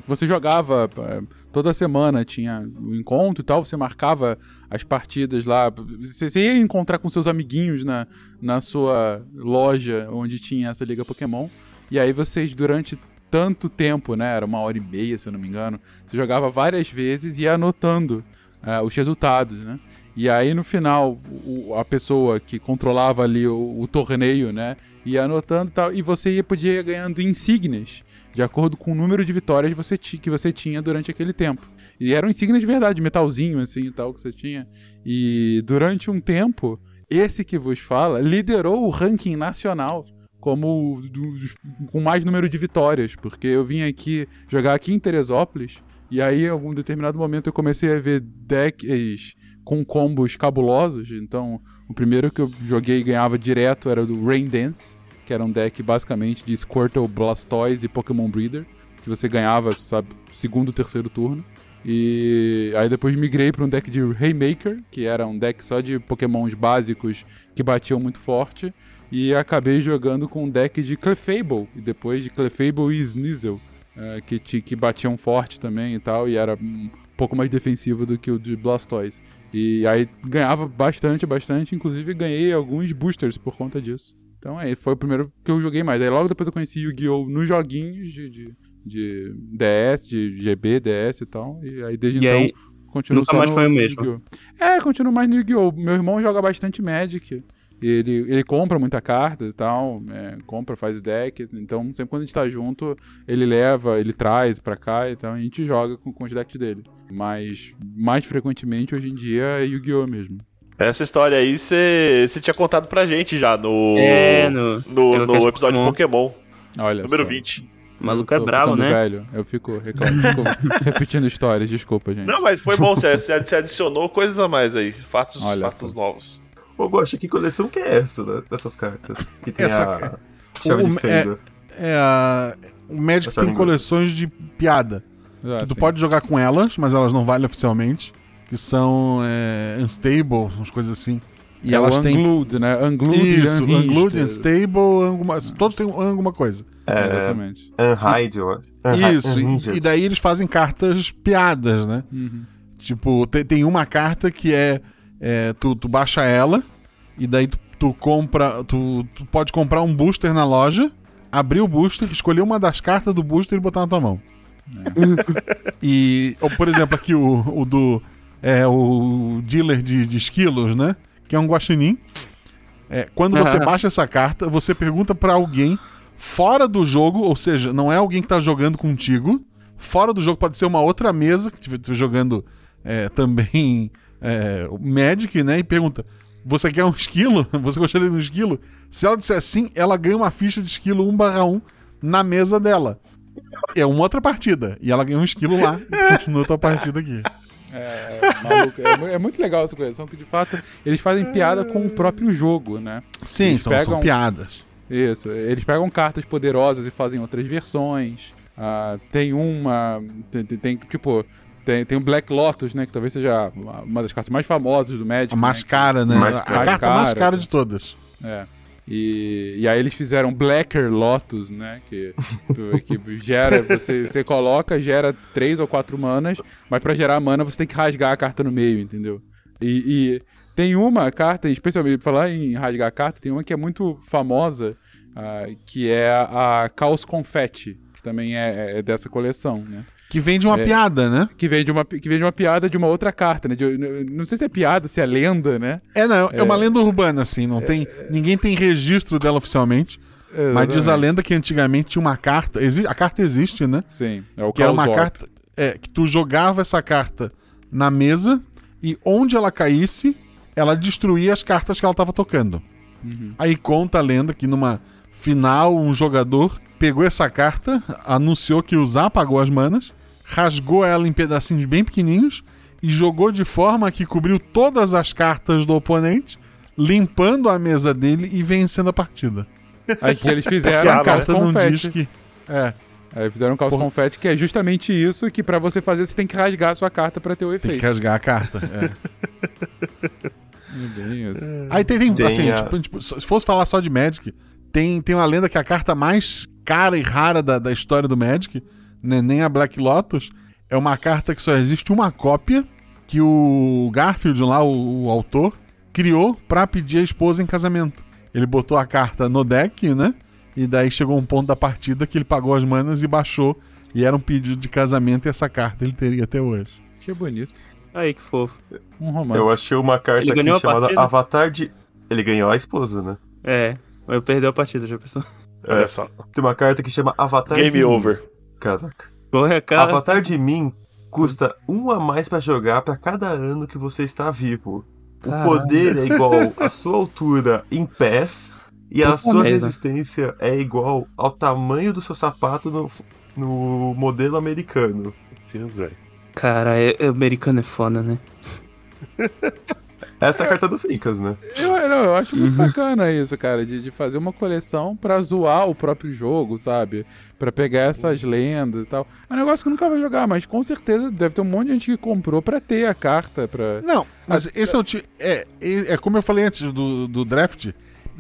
Você jogava eh, toda semana, tinha o encontro e tal, você marcava as partidas lá. Você ia encontrar com seus amiguinhos na, na sua loja onde tinha essa Liga Pokémon. E aí vocês, durante tanto tempo, né? Era uma hora e meia, se eu não me engano, você jogava várias vezes e ia anotando eh, os resultados, né? E aí no final, o- a pessoa que controlava ali o, o torneio, né? Ia anotando e tal, e você ia, podia ir ganhando insígnias de acordo com o número de vitórias você que você tinha durante aquele tempo. E eram insígnias de verdade, metalzinho assim e tal que você tinha. E durante um tempo, esse que vos fala liderou o ranking nacional como o dos- com mais número de vitórias, porque eu vim aqui jogar aqui em Teresópolis e aí em algum determinado momento eu comecei a ver decks com combos cabulosos. Então, o primeiro que eu joguei e ganhava direto era do Rain Dance, que era um deck basicamente de Squirtle, Blastoise e Pokémon Breeder, que você ganhava, sabe, segundo, terceiro turno. E aí depois migrei para um deck de Haymaker, que era um deck só de Pokémons básicos que batiam muito forte. E acabei jogando com um deck de Clefable, e depois de Clefable e Sneasel, eh, que, que batiam forte também e tal, e era um pouco mais defensivo do que o de Blastoise. E aí ganhava bastante, bastante, inclusive ganhei alguns boosters por conta disso. Então aí foi o primeiro que eu joguei mais. Aí logo depois eu conheci Yu-Gi-Oh! nos joguinhos de, de, de DS, de GB, DS e tal. E aí desde E então aí, continuo nunca mais no foi o mesmo. Yu-Gi-Oh! É, continuo mais no Yu-Gi-Oh! Meu irmão joga bastante Magic. Ele, ele compra muita carta e tal, é, compra, faz deck. Então, sempre quando a gente tá junto, ele leva, ele traz pra cá, então a gente joga com, com os decks dele. Mas mais frequentemente hoje em dia é Yu-Gi-Oh! mesmo. Essa história aí você tinha contado pra gente já no. É, no- no, no episódio de Pokémon, Olha número só. 20. o maluco é ficando né? velho. Eu fico, reclamo, fico repetindo histórias, desculpa, gente. Não, mas foi bom, você, você adicionou coisas a mais aí. Fatos, Olha fatos só. novos. Ô, Gosta, que coleção que é essa né, dessas cartas? Que tem Essa a ca- chave O- de fenda. É, a- o Magic tem coleções de piada. Ah, que tu sim. pode jogar com elas, mas elas não valem oficialmente. Que são é, unstable, umas coisas assim. E é elas têm. Unglued, né? Unglued Isso, e Unhinged. Unglued, Unstable, alguma, todos têm alguma coisa. É, Exatamente. Unhide, Isso, Unhinged. e, e daí eles fazem cartas piadas, né? Uhum. Tipo, tem, tem uma carta que é. é, tu, tu baixa ela, e daí tu, tu compra. Tu, tu pode comprar um booster na loja, abrir o booster, escolher uma das cartas do booster e botar na tua mão. E, ou, por exemplo, aqui o, o do. É o dealer de, de esquilos, né? Que é um guaxinim. É, quando você baixa essa carta, você pergunta pra alguém fora do jogo, ou seja, não é alguém que tá jogando contigo. Fora do jogo pode ser uma outra mesa que estiver jogando é, também é, Magic, né? E pergunta: Você quer um esquilo? Você gostaria de um esquilo? Se ela disser sim, ela ganha uma ficha de esquilo 1/1 na mesa dela. É uma outra partida. E ela ganha um esquilo lá e continua a tua partida aqui. É, maluco, é, é muito legal essa coleção, que de fato eles fazem piada com o próprio jogo, né? Sim, Eles são, são pegam- piadas. Isso, eles pegam cartas poderosas e fazem outras versões. Ah, tem uma. Tem, tem- tipo. Tem, tem o Black Lotus, né? Que talvez seja uma das cartas mais famosas do Magic. A né, mais cara, né? Mais a cara. carta Mais cara de todas. É. E, e aí eles fizeram Blacker Lotus, né? Que, que gera, você, você coloca, gera três ou quatro manas, mas pra gerar mana você tem que rasgar a carta no meio, entendeu? E, e tem uma carta, especialmente pra falar em rasgar a carta, tem uma que é muito famosa, ah, que é a Caos Confetti, que também é, é dessa coleção, né? Que vem de uma É. piada, né? Que vem, de uma, que vem de uma piada de uma outra carta, né? De- não sei se é piada, se é lenda, né? É, não, é uma lenda urbana, assim. Não tem, ninguém tem registro dela oficialmente. Mas diz a Exatamente. lenda que antigamente tinha uma carta. a carta existe, né? Sim, é o Que era uma Orb. carta. É, que tu jogava essa carta na mesa e onde ela caísse, ela destruía as cartas que ela tava tocando. Uhum. Aí conta a lenda que numa final, um jogador pegou essa carta, anunciou que ia usar, apagou as manas, rasgou ela em pedacinhos bem pequenininhos e jogou de forma que cobriu todas as cartas do oponente, limpando a mesa dele e vencendo a partida. Aí que eles Porque fizeram a carta não diz que. É, Aí fizeram o Caos Porra. Confetti, que é justamente isso, que pra você fazer você tem que rasgar a sua carta pra ter o tem que efeito. rasgar a carta. É. É bem isso. Aí tem, tem, Tem assim, a- tipo, tipo, se fosse falar só de Magic, tem, tem uma lenda que a carta mais cara e rara da, da história do Magic, né, nem a Black Lotus, é uma carta que só existe uma cópia que o Garfield lá, o, o autor, criou pra pedir a esposa em casamento. Ele botou a carta no deck, né? E daí chegou um ponto da partida que ele pagou as manas e baixou. E era um pedido de casamento e essa carta ele teria até hoje. Que bonito. Aí, que fofo. Um romance. Eu achei uma carta Ele aqui chamada partida? Avatar de. Ele ganhou a esposa, né? É, mas perdeu a partida, já pensou? Olha só. Tem uma carta que chama Avatar Game de over. Caraca. Corre a cara. Avatar de mim custa um a mais pra jogar pra cada ano que você está vivo. O poder é igual à sua altura em pés e a sua merda. resistência é igual ao tamanho do seu sapato no, no modelo americano. Cara, é, é- americano é foda, né? Essa é a carta do Fricas, né? Eu, não, eu acho Uhum. muito bacana isso, cara, de, de fazer uma coleção pra zoar o próprio jogo, sabe? Pra pegar essas lendas e tal. É um negócio que eu nunca vou jogar, mas com certeza deve ter um monte de gente que comprou pra ter a carta, pra... Não, mas esse é o tipo. É, é, é como eu falei antes do, do draft.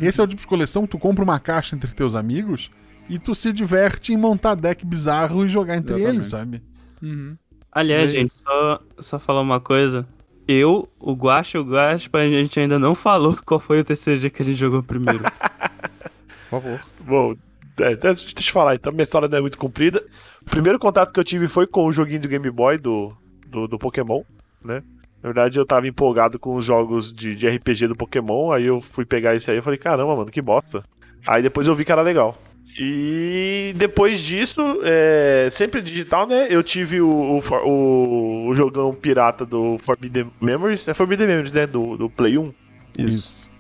Esse é o tipo de coleção que tu compra uma caixa entre teus amigos e tu se diverte em montar deck bizarro e jogar entre Exatamente. eles, sabe? Uhum. Aliás, É gente, só, só falar uma coisa. Eu, o Guacha o Gaspa, a gente ainda não falou qual foi o TCG que a gente jogou primeiro. Por favor. Bom, é, deixa eu te falar, então minha história não é muito comprida. O primeiro contato que eu tive foi com o joguinho do Game Boy do, do, do Pokémon, né? Na verdade, eu tava empolgado com os jogos de, de RPG do Pokémon, aí eu fui pegar esse aí e falei, caramba, mano, que bosta. Aí depois eu vi que era legal. E depois disso, é, sempre digital, né? Eu tive o, o, o jogão pirata do Forbidden Memories, é Forbidden Memories, né? Do, do Play 1. Isso.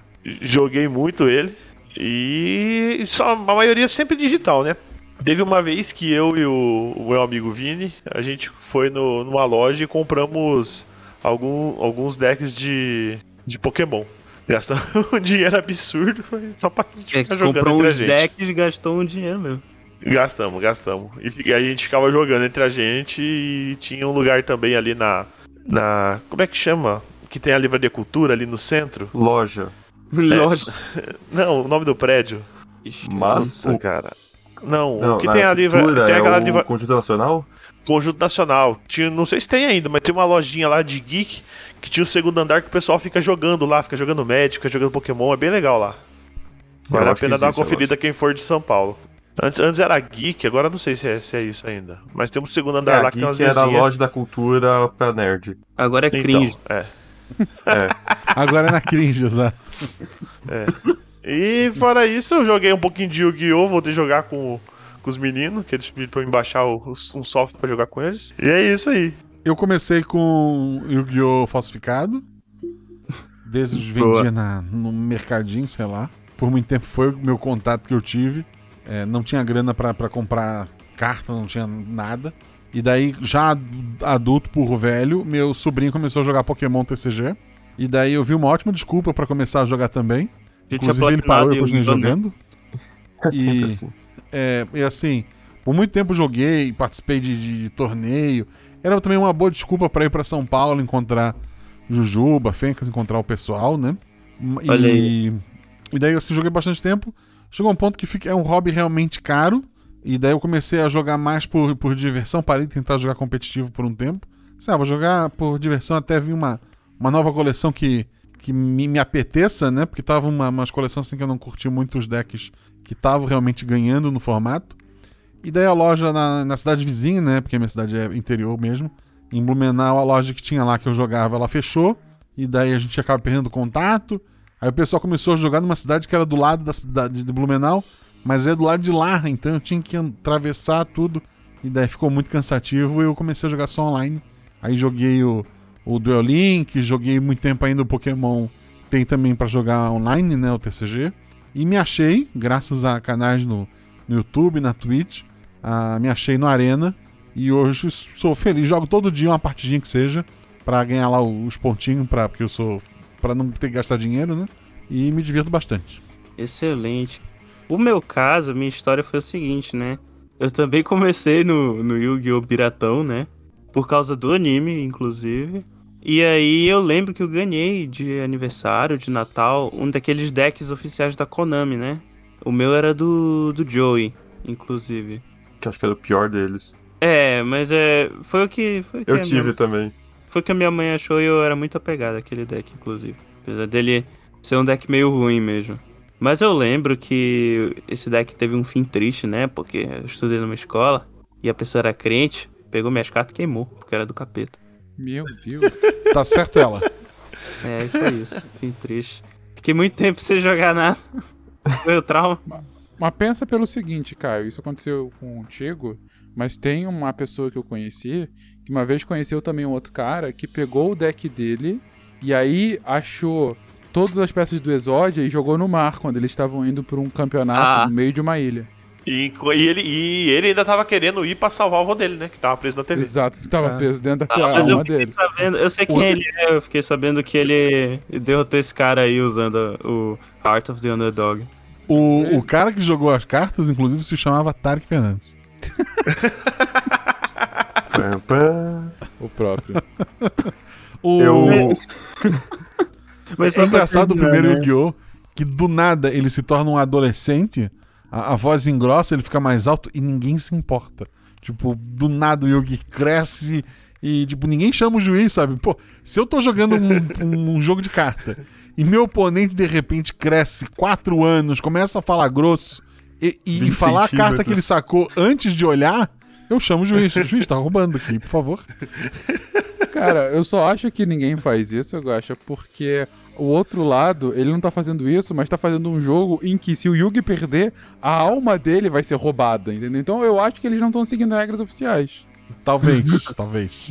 Joguei muito ele. E só a maioria sempre digital, né? Teve uma vez que eu e o, o meu amigo Vini, a gente foi no- numa loja e compramos algum, alguns decks de, de Pokémon. Gastamos um dinheiro absurdo foi só pra gente É, ficar jogando comprou entre a uns gente. decks e gastou um dinheiro mesmo. Gastamos, gastamos. E aí a gente ficava jogando entre a gente e tinha um lugar também ali na. na como é que chama? Que tem a livraria cultura ali no centro? Loja. Lógico. Não, o nome do prédio. Ixi, Mas Nossa, o- cara. Não, Não, o que tem a livra... cultura tem é aquela o livra... Conjunto Nacional? Conjunto Nacional. Tinha, não sei se tem ainda, mas tem uma lojinha lá de geek que tinha o segundo andar que o pessoal fica jogando lá, fica jogando Magic, fica jogando Pokémon, é bem legal lá. Vale a pena dar uma conferida quem for de São Paulo. Antes, antes era geek, agora não sei se é, se é isso ainda. Mas tem um segundo andar É, lá que tem umas era a loja da cultura pra nerd. Agora é Então, cringe. é. É. Agora é na cringe, exato. E fora isso, eu joguei um pouquinho de Yu-Gi-Oh! Voltei a jogar com, com os meninos, que eles pediram pra eu baixar o- um software pra jogar com eles. E é isso aí. Eu comecei com Yu-Gi-Oh! falsificado. Desde Boa. vendia na, no mercadinho, sei lá. Por muito tempo foi o meu contato que eu tive. É, não tinha grana pra pra comprar carta, não tinha nada. E daí, já ad- adulto, burro velho, meu sobrinho começou a jogar Pokémon TCG. E daí eu vi uma ótima desculpa pra começar a jogar também. Inclusive ele parou e eu continuei jogando. É E- assim. É, e assim, por muito tempo joguei, participei de, de torneio. Era também uma boa desculpa pra ir pra São Paulo encontrar Jujuba, Fencas, encontrar o pessoal, né? E, Olha aí. e daí assim, joguei bastante tempo. Chegou um ponto que fica, é um hobby realmente caro. E daí eu comecei a jogar mais por, por diversão. Parei de tentar jogar competitivo por um tempo. Sei lá, vou jogar por diversão até vir uma, uma nova coleção que, que me, me apeteça, né? Porque tava uma, umas coleções assim que eu não curti muito os decks que estavam realmente ganhando no formato. E daí a loja na, na cidade vizinha, né? Porque minha cidade é interior mesmo. Em Blumenau, a loja que tinha lá que eu jogava, ela fechou. E daí a gente acaba perdendo contato. Aí o pessoal começou a jogar numa cidade que era do lado da cidade de Blumenau, mas é do lado de lá, então eu tinha que atravessar tudo. E daí ficou muito cansativo e eu comecei a jogar só online. Aí joguei o, o Duel Link, joguei muito tempo ainda o Pokémon. Tem também pra jogar online, né? O TCG. E me achei, graças a canais no, no YouTube, na Twitch. ah, me achei no Arena. E hoje sou feliz. Jogo todo dia uma partidinha que seja. Pra ganhar lá os pontinhos, pra, porque eu sou. Pra não ter que gastar dinheiro, né? E me divirto bastante. Excelente. O meu caso, a minha história foi o seguinte, né? Eu também comecei no, no Yu-Gi-Oh! Piratão, né? Por causa do anime, inclusive. E aí eu lembro que eu ganhei de aniversário, de Natal, um daqueles decks oficiais da Konami, né? O meu era do, do Joey, inclusive. Que acho que era o pior deles. É, mas é. Foi o que. Foi o que Eu tive minha- também. foi o que a minha mãe achou e eu era muito apegado àquele deck, inclusive. Apesar dele ser um deck meio ruim mesmo. Mas eu lembro que esse deck teve um fim triste, né? Porque eu estudei numa escola e a pessoa era crente, pegou minhas cartas e queimou, porque era do capeta. Meu Deus. Tá certo ela. É, foi isso. fim triste. Fiquei muito tempo sem jogar nada. Foi o trauma. Mas pensa pelo seguinte, Caio, isso aconteceu contigo, mas tem uma pessoa que eu conheci, que uma vez conheceu também um outro cara, que pegou o deck dele e aí achou todas as peças do Exódia e jogou no mar quando eles estavam indo por um campeonato Ah. no meio de uma ilha. E, e ele, e ele ainda tava querendo ir pra salvar o avô dele, né? Que tava preso na TV. Exato, tava Ah. preso dentro da Ah, eu alma fiquei dele. sabendo, eu sei quem ele é, eu fiquei sabendo que ele derrotou esse cara aí usando o Heart of the Underdog. O, o cara que jogou as cartas, inclusive, se chamava Tarek Fernandes. O próprio. O... Eu. Mas É engraçado o primeiro né? Yu-Gi-Oh! que do nada ele se torna um adolescente, a, a voz engrossa, ele fica mais alto e ninguém se importa. Tipo, do nada o Yugi cresce e, tipo, ninguém chama o juiz, sabe? Pô, se eu tô jogando um, um- um jogo de carta e meu oponente de repente cresce quatro anos, começa a falar grosso e, e 20 falar a carta que ele sacou antes de olhar, eu chamo o juiz. O juiz tá roubando aqui, por favor. Cara, eu só acho que ninguém faz isso, eu acho, porque o outro lado, ele não tá fazendo isso, mas tá fazendo um jogo em que se o Yugi perder, a alma dele vai ser roubada, entendeu? Então eu acho que eles não estão seguindo regras oficiais. Talvez, talvez.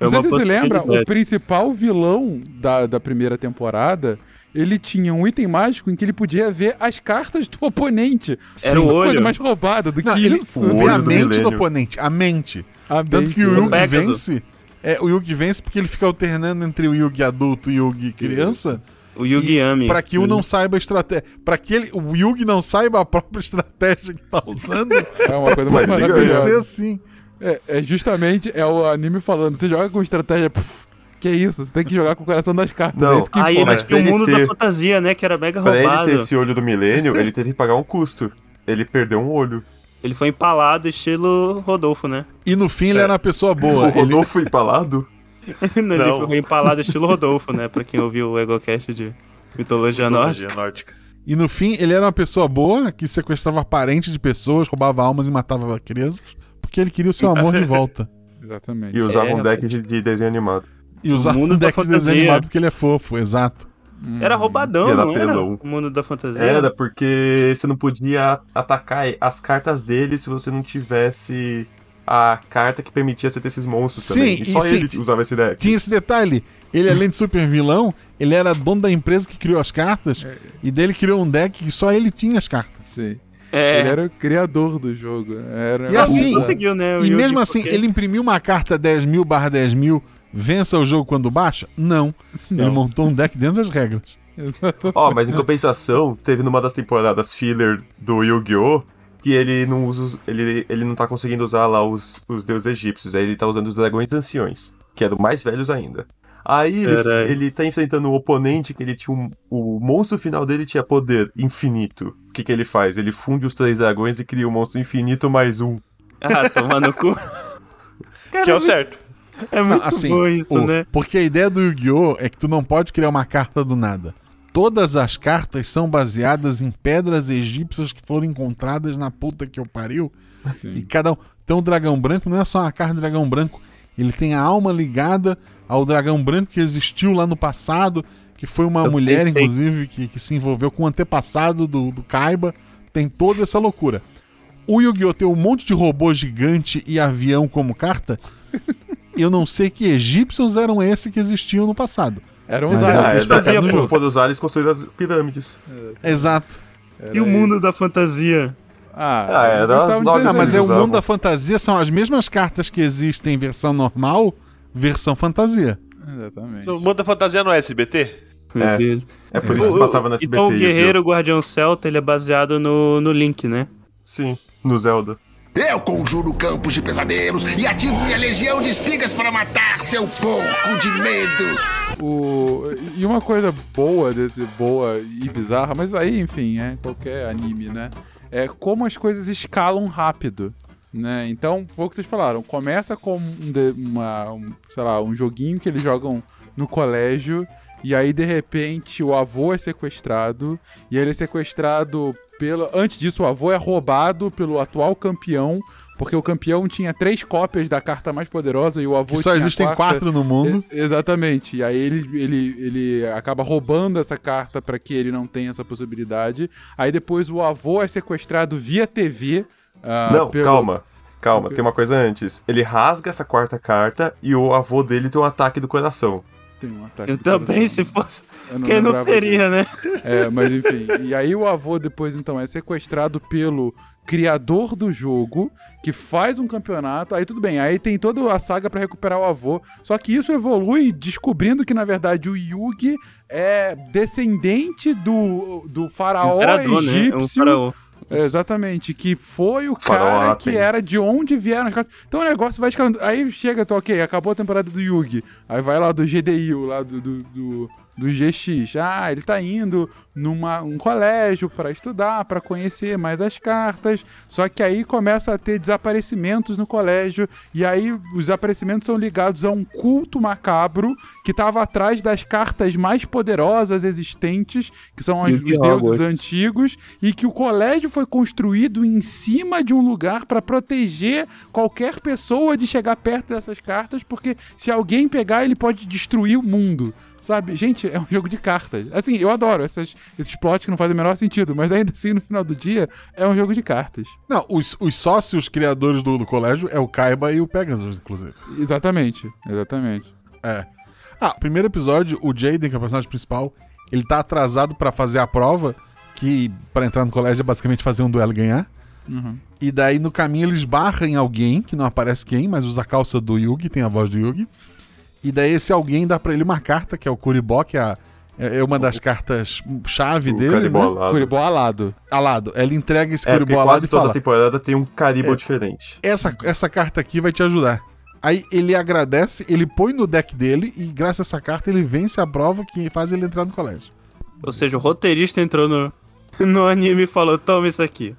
É Não sei se você lembra, possibilidade. o principal vilão da, da primeira temporada, ele tinha um item mágico em que ele podia ver as cartas do oponente. Era o Uma coisa olho. mais roubada do Não, que ele isso. Vê a olho do mente do milênio. oponente, a mente. A Tanto mente- que o Yugi Pegasus. vence. É, o Yugi vence porque ele fica alternando entre o Yugi adulto e o Yugi criança, O Yugi Ami. pra que um não saiba a estratégia. Pra que ele, o Yugi não saiba a própria estratégia que tá usando, É uma coisa Mas muito liga- vai ser assim. É, é justamente é o anime falando, você joga com estratégia, puf, que é isso, você tem que jogar com o coração das cartas, Não. é isso que Aí ele mas tinha o mundo ter- da fantasia, né? Que era mega Pra ele roubado. ter esse olho do milênio, ele teve que pagar um custo. Ele perdeu um olho. Ele foi empalado, estilo Rodolfo, né? E no fim ele era uma pessoa boa. o Ele, Rodolfo empalado? ele Não. foi empalado estilo Rodolfo, né? Pra quem ouviu o EgoCast de Mitologia. Mitologia nórdica. e no fim ele era uma pessoa boa que sequestrava parentes de pessoas, roubava almas e matava crianças. Porque ele queria o seu amor de volta. Exatamente. E usava É, um deck de, de desenho animado. E usava um deck de desenho animado porque ele é fofo, exato. Era roubadão, era não era? O mundo da fantasia. Era porque você não podia atacar as cartas dele se você não tivesse a carta que permitia você ter esses monstros Sim, também. E só e sim, ele ti- usava esse deck. Tinha esse detalhe. Ele, além de super vilão, ele era dono da empresa que criou as cartas. E dele criou um deck que só ele tinha as cartas. Sim. É. Ele era o criador do jogo. Era E assim, conseguiu, né? o e mesmo assim, porque- ele imprimiu uma carta 10 mil barra 10 mil, vença o jogo quando baixa? Não. Ele montou um deck dentro das regras. Ó, mas em compensação, teve numa das temporadas filler do Yu-Gi-Oh! que ele não usa os- ele, ele não tá conseguindo usar lá os, os deuses egípcios, aí ele tá usando os dragões anciões, que eram mais velhos ainda. Aí ele, ele tá enfrentando um oponente que ele tinha um, o monstro final dele tinha poder infinito. O que que ele faz? Ele funde os três dragões e cria um monstro infinito mais um. Ah, tomar no cu. Que é o certo. É muito assim, bom isso, o- né? Porque a ideia do Yu-Gi-Oh! é que tu não pode criar uma carta do nada. Todas as cartas são baseadas em pedras egípcias que foram encontradas na puta que eu pariu. E cada um. Então o dragão branco não é só uma carta de dragão branco. Ele tem a alma ligada ao dragão branco que existiu lá no passado, que foi uma Eu mulher, pensei. inclusive, que, que se envolveu com o antepassado do, do Kaiba. Tem toda essa loucura. O Yu-Gi-Oh! tem um monte de robô gigante e avião como carta. Eu não sei que egípcios eram esses que existiam no passado. Eram os é, Ah, aliens. é, é, no foram usar, eles construíram as pirâmides. Exato. E o mundo da fantasia? Ah, Ah, nove Ah, mas é o mundo da fantasia, são as mesmas cartas que existem em versão normal, versão fantasia. Exatamente. O mundo da fantasia no SBT? Meu É. É por isso que O- passava no SBT. Então o! Guerreiro Guardião Celta, ele é baseado no, no Link, né? Sim, no Zelda. Eu conjuro campos de pesadelos e ativo minha legião de espigas para matar seu porco de medo. O... E uma coisa boa desse boa e bizarra, mas aí, enfim, é qualquer anime, né? É como as coisas escalam rápido. Né? Então, foi o que vocês falaram. Começa com um, uma, um, sei lá, um joguinho que eles jogam no colégio. E aí, de repente, o avô é sequestrado. E ele é sequestrado pelo. Antes disso, o avô é roubado pelo atual campeão. Porque o campeão tinha três cópias da carta mais poderosa e o avô Que só existem quarta. quatro no mundo. E- exatamente. E aí ele, ele, ele acaba roubando essa carta pra que ele não tenha essa possibilidade. Aí depois o avô é sequestrado via TV. ah, Não, pelo- calma. Calma, tem uma coisa antes. Ele rasga essa quarta carta e o avô dele tem um ataque do coração. Tem um ataque Eu também, se fosse. Eu não Quem não teria, né? É, mas enfim. E aí o avô depois, então, é sequestrado pelo criador do jogo, que faz um campeonato. Aí tudo bem, aí tem toda a saga pra recuperar o avô. Só que isso evolui descobrindo que, na verdade, o Yugi é descendente do, do faraó Imperador, né? É um egípcio. faraó. É, Exatamente, que foi o cara que era de onde vieram as cartas. Então o negócio vai escalando. Aí chega, tô, ok, acabou a temporada do Yugi. Aí vai lá do GDI, lá do, do, do, do GX. Ah, ele tá indo numa um colégio para estudar, para conhecer mais as cartas. Só que aí começa a ter desaparecimentos no colégio. E aí os desaparecimentos são ligados a um culto macabro que estava atrás das cartas mais poderosas existentes, que são as, os de deuses antigos, e que o colégio foi construído em cima de um lugar para proteger qualquer pessoa de chegar perto dessas cartas, porque se alguém pegar, ele pode destruir o mundo. Sabe? Gente, é um jogo de cartas. Assim, eu adoro essas, esses plots que não fazem o menor sentido, mas ainda assim, no final do dia, é um jogo de cartas. Não, os, os sócios criadores do, do colégio é o Kaiba e o Pegasus, inclusive. Exatamente, exatamente. É. Ah, primeiro episódio, o Jaden, que é o personagem principal, ele tá atrasado pra fazer a prova, que pra entrar no colégio é basicamente fazer um duelo e ganhar. Uhum. E daí no caminho ele esbarra em alguém, que não aparece quem, mas usa a calça do Yugi, tem a voz do Yugi. E daí esse alguém dá pra ele uma carta, que é o Kuribó, que é, a- é uma das cartas chave O dele, Caribou né? alado. Curibó alado. Alado. Ele entrega esse É, Kuribó alado quase e toda fala, temporada tem um Caribou diferente. essa, essa carta aqui vai te ajudar. Aí ele agradece, ele põe no deck dele e graças a essa carta ele vence a prova que faz ele entrar no colégio. Ou seja, o roteirista entrou no, no anime e falou: toma isso aqui.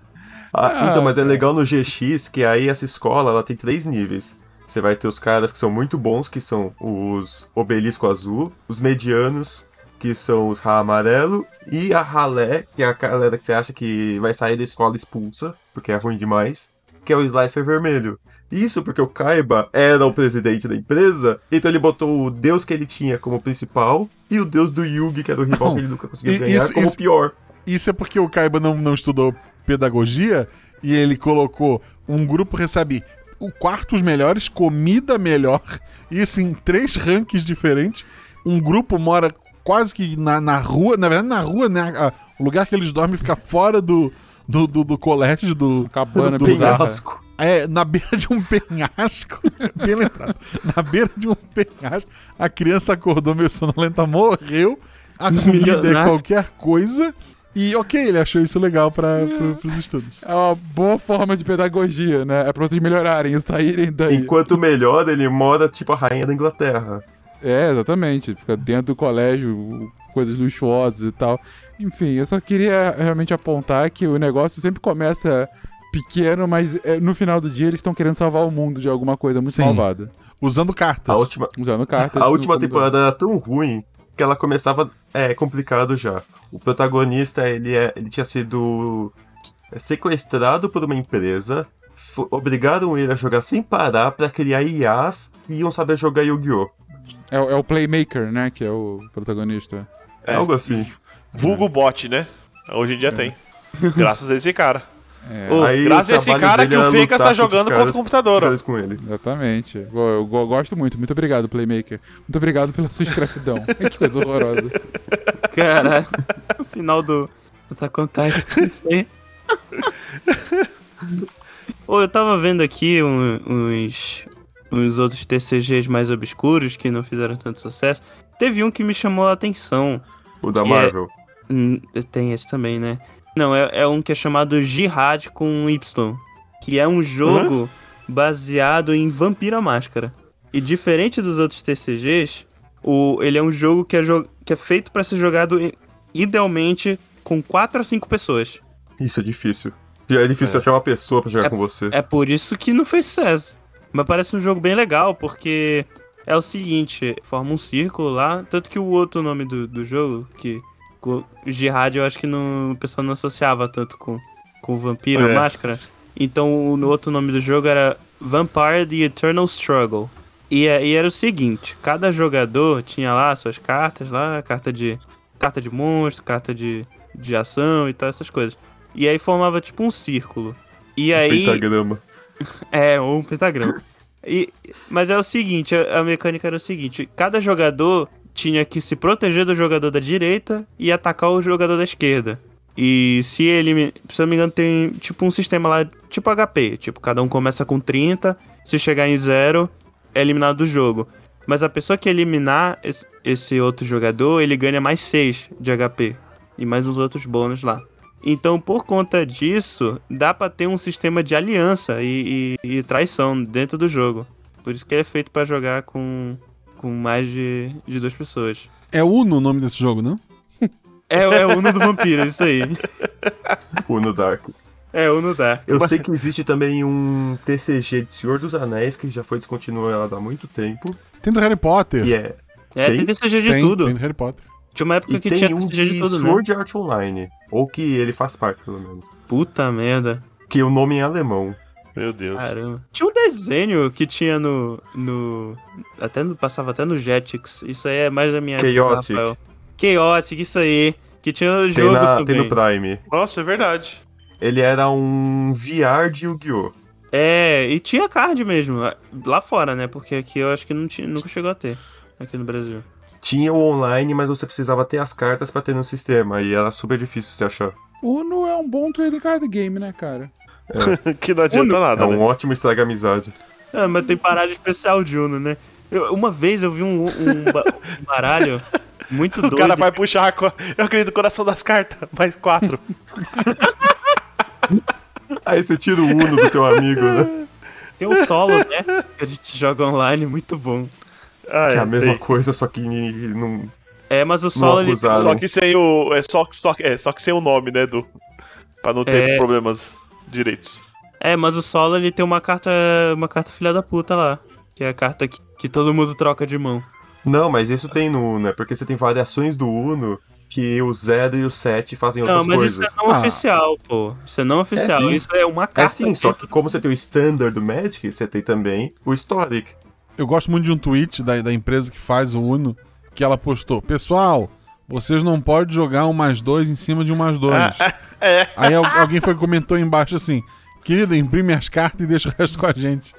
Ah, então, mas é legal no GX que aí essa escola ela tem três níveis. Você vai ter os caras que são muito bons, que são os obelisco azul, os medianos, que são os Rá amarelo, e a ralé, que é a galera que você acha que vai sair da escola expulsa, porque é ruim demais, que é o Slifer vermelho. Isso porque o Kaiba era o presidente da empresa, então ele botou o deus que ele tinha como principal e o deus do Yugi, que era o rival Não, que ele nunca conseguiu ganhar, isso- como isso- pior. Isso é porque o Kaiba não, não estudou pedagogia e ele colocou um grupo recebe o quarto os melhores, comida melhor, isso em três rankings diferentes. Um grupo mora quase que na, na rua, na verdade na rua, né? a- o lugar que eles dormem fica fora do, do, do, do colégio, do, Cabana Do bizarra. penhasco. é, na beira de um penhasco. Bem lembrado. Na beira de um penhasco. A criança acordou meio sonolenta, morreu. A comida é qualquer coisa. E ok, ele achou isso legal para os estudos. É uma boa forma de pedagogia, né? É pra vocês melhorarem e saírem daí. Enquanto melhor, ele mora tipo a rainha da Inglaterra. É, exatamente. Fica dentro do colégio, coisas luxuosas e tal. Enfim, eu só queria realmente apontar que o negócio sempre começa pequeno, mas é, no final do dia eles estão querendo salvar o mundo de alguma coisa muito Sim. malvada. Usando cartas. A última, Usando cartas. a última temporada era tão ruim que ela começava é complicado já. O protagonista, ele é, ele tinha sido sequestrado por uma empresa, obrigaram ele a jogar sem parar pra criar IAs que iam saber jogar Yu-Gi-Oh! É, o- é o Playmaker, né? Que é o protagonista. É algo assim. Vulgo bot, né? Hoje em dia tem. Graças a esse cara. É, Ô, Aí, Graças a esse cara que o era Fencas tá jogando contra o computador, com ele. Exatamente. Eu, eu go- gosto muito. Muito obrigado, Playmaker. Muito obrigado pela sua escravidão. que coisa horrorosa. Caralho. O final do Attack on Titan. Isso aí. Ô, eu tava vendo aqui um- uns, uns outros TCGs mais obscuros que não fizeram tanto sucesso. Teve um que me chamou a atenção. O da Que Marvel. Hum, Tem esse também, né? Não, é, é um que é chamado Jihad com um Y. Que é um jogo baseado em Vampira Máscara. E diferente dos outros TCGs, o, ele é um jogo que é, jo- que é feito pra ser jogado idealmente com 4 a 5 pessoas. Isso é difícil. E é difícil achar uma pessoa pra jogar com você. É por isso que não fez sucesso. Mas parece um jogo bem legal, porque é o seguinte, forma um círculo lá, tanto que o outro nome do, do jogo, que Jihad eu acho que não, o pessoal não associava tanto com, com Vampiro, É. Máscara. Então o outro nome do jogo era Vampire The Eternal Struggle. E, é- e era o seguinte, cada jogador tinha lá suas cartas lá, carta de carta de monstro, carta de, de ação e tal, essas coisas. E aí formava tipo um círculo. E aí Pentagrama. é, ou um pentagrama. E, mas é o seguinte, a, a mecânica era o seguinte, cada jogador tinha que se proteger do jogador da direita e atacar o jogador da esquerda. E se ele, se eu não me engano, tem tipo um sistema lá, tipo HP, tipo, cada um começa com 30, se chegar em zero, é eliminado do jogo. Mas a pessoa que eliminar esse, outro jogador, ele ganha mais 6 de HP. E mais os outros bônus lá. Então, por conta disso, dá pra ter um sistema de aliança e, e- e traição dentro do jogo. Por isso que ele é feito pra jogar com, com mais de, de duas pessoas. É Uno o nome desse jogo, não? É, é o Uno do Vampiro, isso aí. Uno Dark. É Uno Dark. Eu sei que existe também um TCG de Senhor dos Anéis que já foi descontinuado há muito tempo. Tem do Harry Potter. E é. É, tem tem- TCG de tem, tudo. Tem do Harry Potter. Tinha uma época E que tem tinha um TCG de de tudo, né? Sword Art Online. Ou que ele faz parte, pelo menos. Puta merda. Que o nome é alemão. Meu Deus. Caramba. Tinha um desenho que tinha no. no até no, passava até no Jetix. Isso aí é mais da minha época, Chaotic. Rafael. Chaotic, isso aí. Que tinha o Tem, jogo na, também. tem no Prime. Nossa, é verdade. Ele era um VR de Yu-Gi-Oh! É, e tinha card mesmo. Lá fora, né? Porque aqui eu acho que não tinha, nunca chegou a ter. Aqui no Brasil. Tinha o online, mas você precisava ter as cartas pra ter no sistema. E era super difícil você achar. Uno é um bom trading card game, né, cara? que não adianta Uno. É nada, um né? ótimo estraga amizade. Ah, mas tem baralho especial de Uno, né? Eu- uma vez eu vi um, um ba- um baralho muito O doido. cara vai puxar. Eu acredito no coração das cartas. Mais quatro. Aí você tira o Uno do teu amigo, né? Tem um solo, né? Que a gente joga online, muito bom. Ah, Que é a mesma tem. coisa, só que não. É, mas o solo ele. Só que sem o. É só, só, é, só que sem o nome, né, do. Pra não ter É. problemas direitos. É, mas o solo ele tem uma carta. Uma carta filha da puta lá. Que é a carta que, que todo mundo troca de mão. Não, mas isso tem no Uno, é porque você tem variações do Uno que o 0 e o 7 fazem Não, outras mas coisas. isso é não Ah. oficial, pô. Isso é não oficial. sim. isso é uma É carta. sim, só que como você tem o standard do Magic, você tem também o Historic. Eu gosto muito de um tweet da, da empresa que faz o Uno, que ela postou: Pessoal, vocês não podem jogar um mais dois em cima de um mais dois. É. Aí al- alguém foi e comentou embaixo assim: Querida, imprime as cartas e deixa o resto com a gente.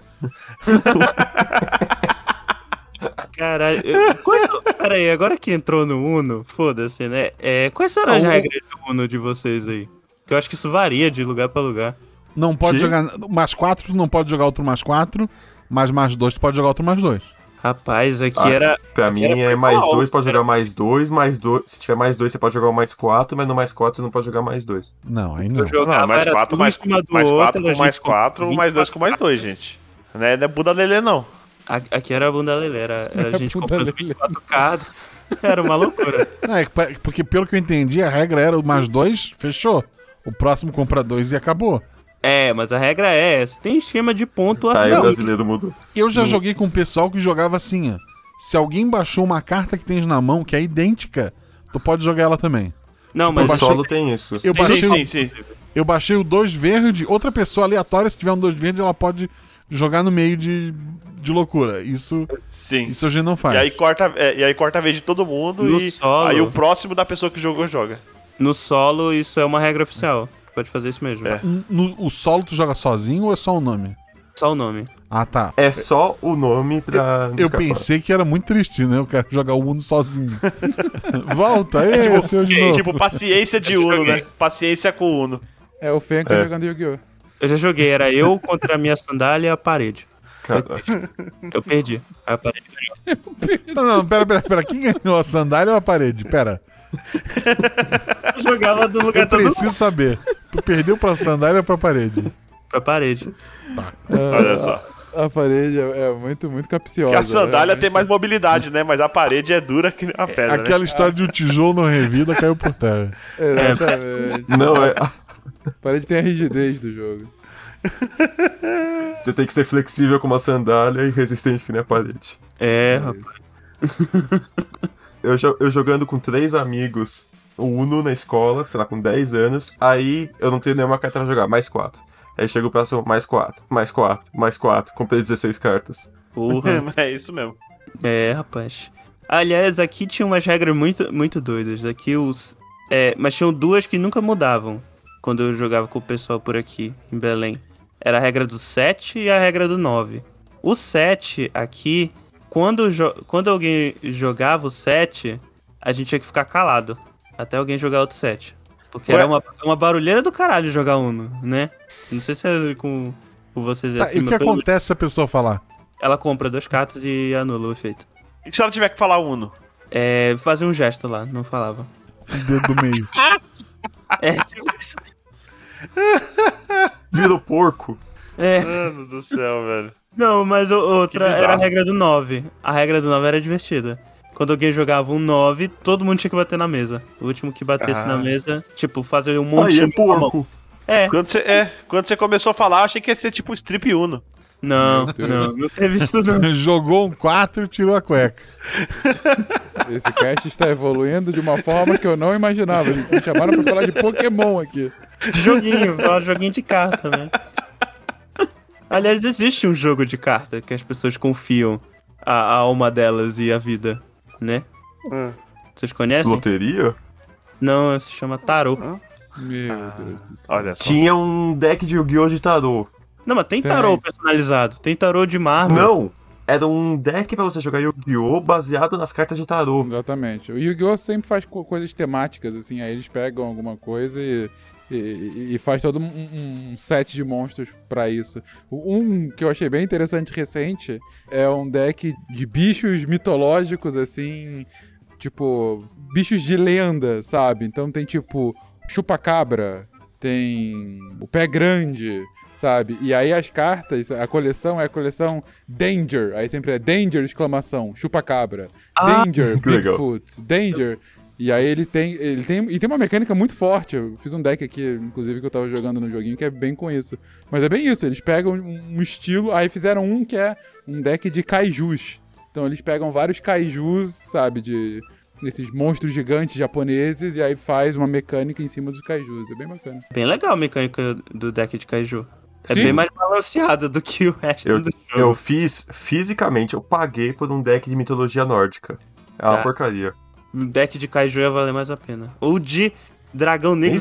Caralho. eu- Quais... Pera aí, agora que entrou no Uno, foda-se, né? É, quais são as regras do Uno de vocês aí? Que eu acho que isso varia de lugar pra lugar. Não pode Que? jogar. Mais quatro, tu não pode jogar outro mais quatro. Mais mais dois, tu pode jogar outro mais dois. Rapaz, aqui Ah. era. Pra aqui mim era é mais dois, pode era- jogar mais dois, mais dois. Se tiver mais dois, você pode jogar o mais quatro, mas no mais quatro você não pode jogar mais dois. Não, aí Eu não. jogava, Não, mais era 4, tudo mais, em cima do mais outro, 4 era com mais 4, mais 2 com mais 24 2, gente. Não é, não é Buda Lelê, não. Aqui era a bunda lelê, era, era a gente Bunda comprando lelê. 24 cartas. Era uma loucura. Não, é porque pelo que eu entendi, a regra era o mais dois, fechou. O próximo compra dois e acabou. É, mas a regra é essa. Tem esquema de Aí pontuação. o brasileiro mudou. Eu já joguei com um pessoal que jogava assim, ó. Se alguém baixou uma carta que tens na mão que é idêntica, tu pode jogar ela também. Não, O mas baixei- solo tem isso. Eu Sim, baixei, sim, sim. eu baixei o dois verde, outra pessoa aleatória, se tiver um dois verde, ela pode jogar no meio de, de loucura. Isso, Sim. isso a gente não faz. E aí corta, é, e aí corta a vez de todo mundo No e solo. aí o próximo da pessoa que jogou joga. no solo isso é uma regra oficial. Pode fazer isso mesmo. É. No, o solo tu joga sozinho ou é só o nome? Só o nome. Ah, tá. É só o nome pra. Eu escapar. pensei que era muito triste, né? Eu quero jogar o Uno sozinho. Volta, É aí, tipo, seu de é novo. tipo paciência de Uno, né? Paciência com o Uno. É o Fenka É. jogando Yu-Gi-Oh! Eu já joguei, era eu contra a minha sandália e a parede. Eu perdi. Aí a parede ganhou. Não, não, pera, pera, pera. Quem ganhou a sandália ou a parede? Pera. Eu jogava do lugar Eu todo preciso saber. Tu perdeu pra sandália ou pra parede? pra parede. Olha só. A parede é, é muito, muito capciosa. Que a sandália realmente. tem mais mobilidade, né? Mas a parede é dura que a pedra, Aquela né? história de um tijolo não revida caiu por terra. Exatamente. Não, é. A parede tem a rigidez do jogo. Você tem que ser flexível como a sandália e resistente que nem a parede. É, rapaz. Eu, eu jogando com três amigos, o Uno na escola, sei lá, com 10 anos. Aí eu não tenho nenhuma carta pra jogar, mais quatro. Aí chega o próximo, mais quatro, mais quatro, mais quatro. Comprei 16 cartas. Porra. É isso mesmo. É, rapaz. Aliás, aqui tinha umas regras muito, muito doidas. Aqui os. É, mas tinham duas que nunca mudavam quando eu jogava com o pessoal por aqui, em Belém. Era a regra do 7 e a regra do 9. O 7 aqui, quando, jo- quando alguém jogava o 7, a gente tinha que ficar calado. Até alguém jogar outro 7. Porque Ué? era uma, uma barulheira do caralho jogar Uno, né? Não sei se é com, com vocês é Tá, assim, e o mas que pelo- acontece se a pessoa falar? ela compra duas cartas e anula o efeito. E se ela tiver que falar Uno? É, fazia um gesto lá, não falava. O dedo do meio. É, tipo isso. Vira o porco. É, Mano do céu, velho. não, mas o- outra era a regra do 9. A regra do 9 era divertida. Quando alguém jogava um 9, todo mundo tinha que bater na mesa. O último que batesse Ah. na mesa, tipo, fazer um monte Aí é de mão. porco. É, Quando você, é, quando você começou a falar, achei que ia ser tipo strip Uno. não, não, não teve isso não. Jogou um 4 e tirou a cueca. Esse cast está evoluindo de uma forma que eu não imaginava. Me chamaram pra falar de Pokémon aqui. Joguinho, joguinho de carta, né? Aliás, existe um jogo de carta que as pessoas confiam a, a alma delas e a vida, né? Hum. Vocês conhecem? Loteria? Não, se chama tarô. Meu Deus do céu. Olha só. Tinha um deck de Yu-Gi-Oh! de tarô. Não, mas tem tarô personalizado. Tem tarô de mármore. Não! Era um deck pra você jogar Yu-Gi-Oh! baseado nas cartas de tarô. Exatamente. O Yu-Gi-Oh! sempre faz co- coisas temáticas, assim, aí eles pegam alguma coisa e, e, e faz todo um, um set de monstros pra isso. Um que eu achei bem interessante recente é um deck de bichos mitológicos, assim, tipo, bichos de lenda, sabe? Então tem tipo chupa-cabra, tem o pé grande, sabe? E aí as cartas, a coleção é a coleção Danger, aí sempre é Danger, exclamação, chupa-cabra, Ah, Danger. Bigfoot, Danger. E aí ele tem, ele tem, e tem uma mecânica muito forte. Eu fiz um deck aqui, inclusive, que eu tava jogando no joguinho, que é bem com isso. Mas é bem isso, eles pegam um, estilo, aí fizeram um que é um deck de kaijus. Então eles pegam vários kaijus, sabe, de nesses monstros gigantes japoneses e aí faz uma mecânica em cima dos kaijus. É bem bacana. Bem legal a mecânica do deck de Kaiju. É Sim. bem mais balanceado do que o resto Eu, do eu jogo. fiz, fisicamente, eu paguei por um deck de mitologia nórdica. É uma Ah. porcaria. Deck de Kaiju ia valer mais a pena. Ou de Dragão Negro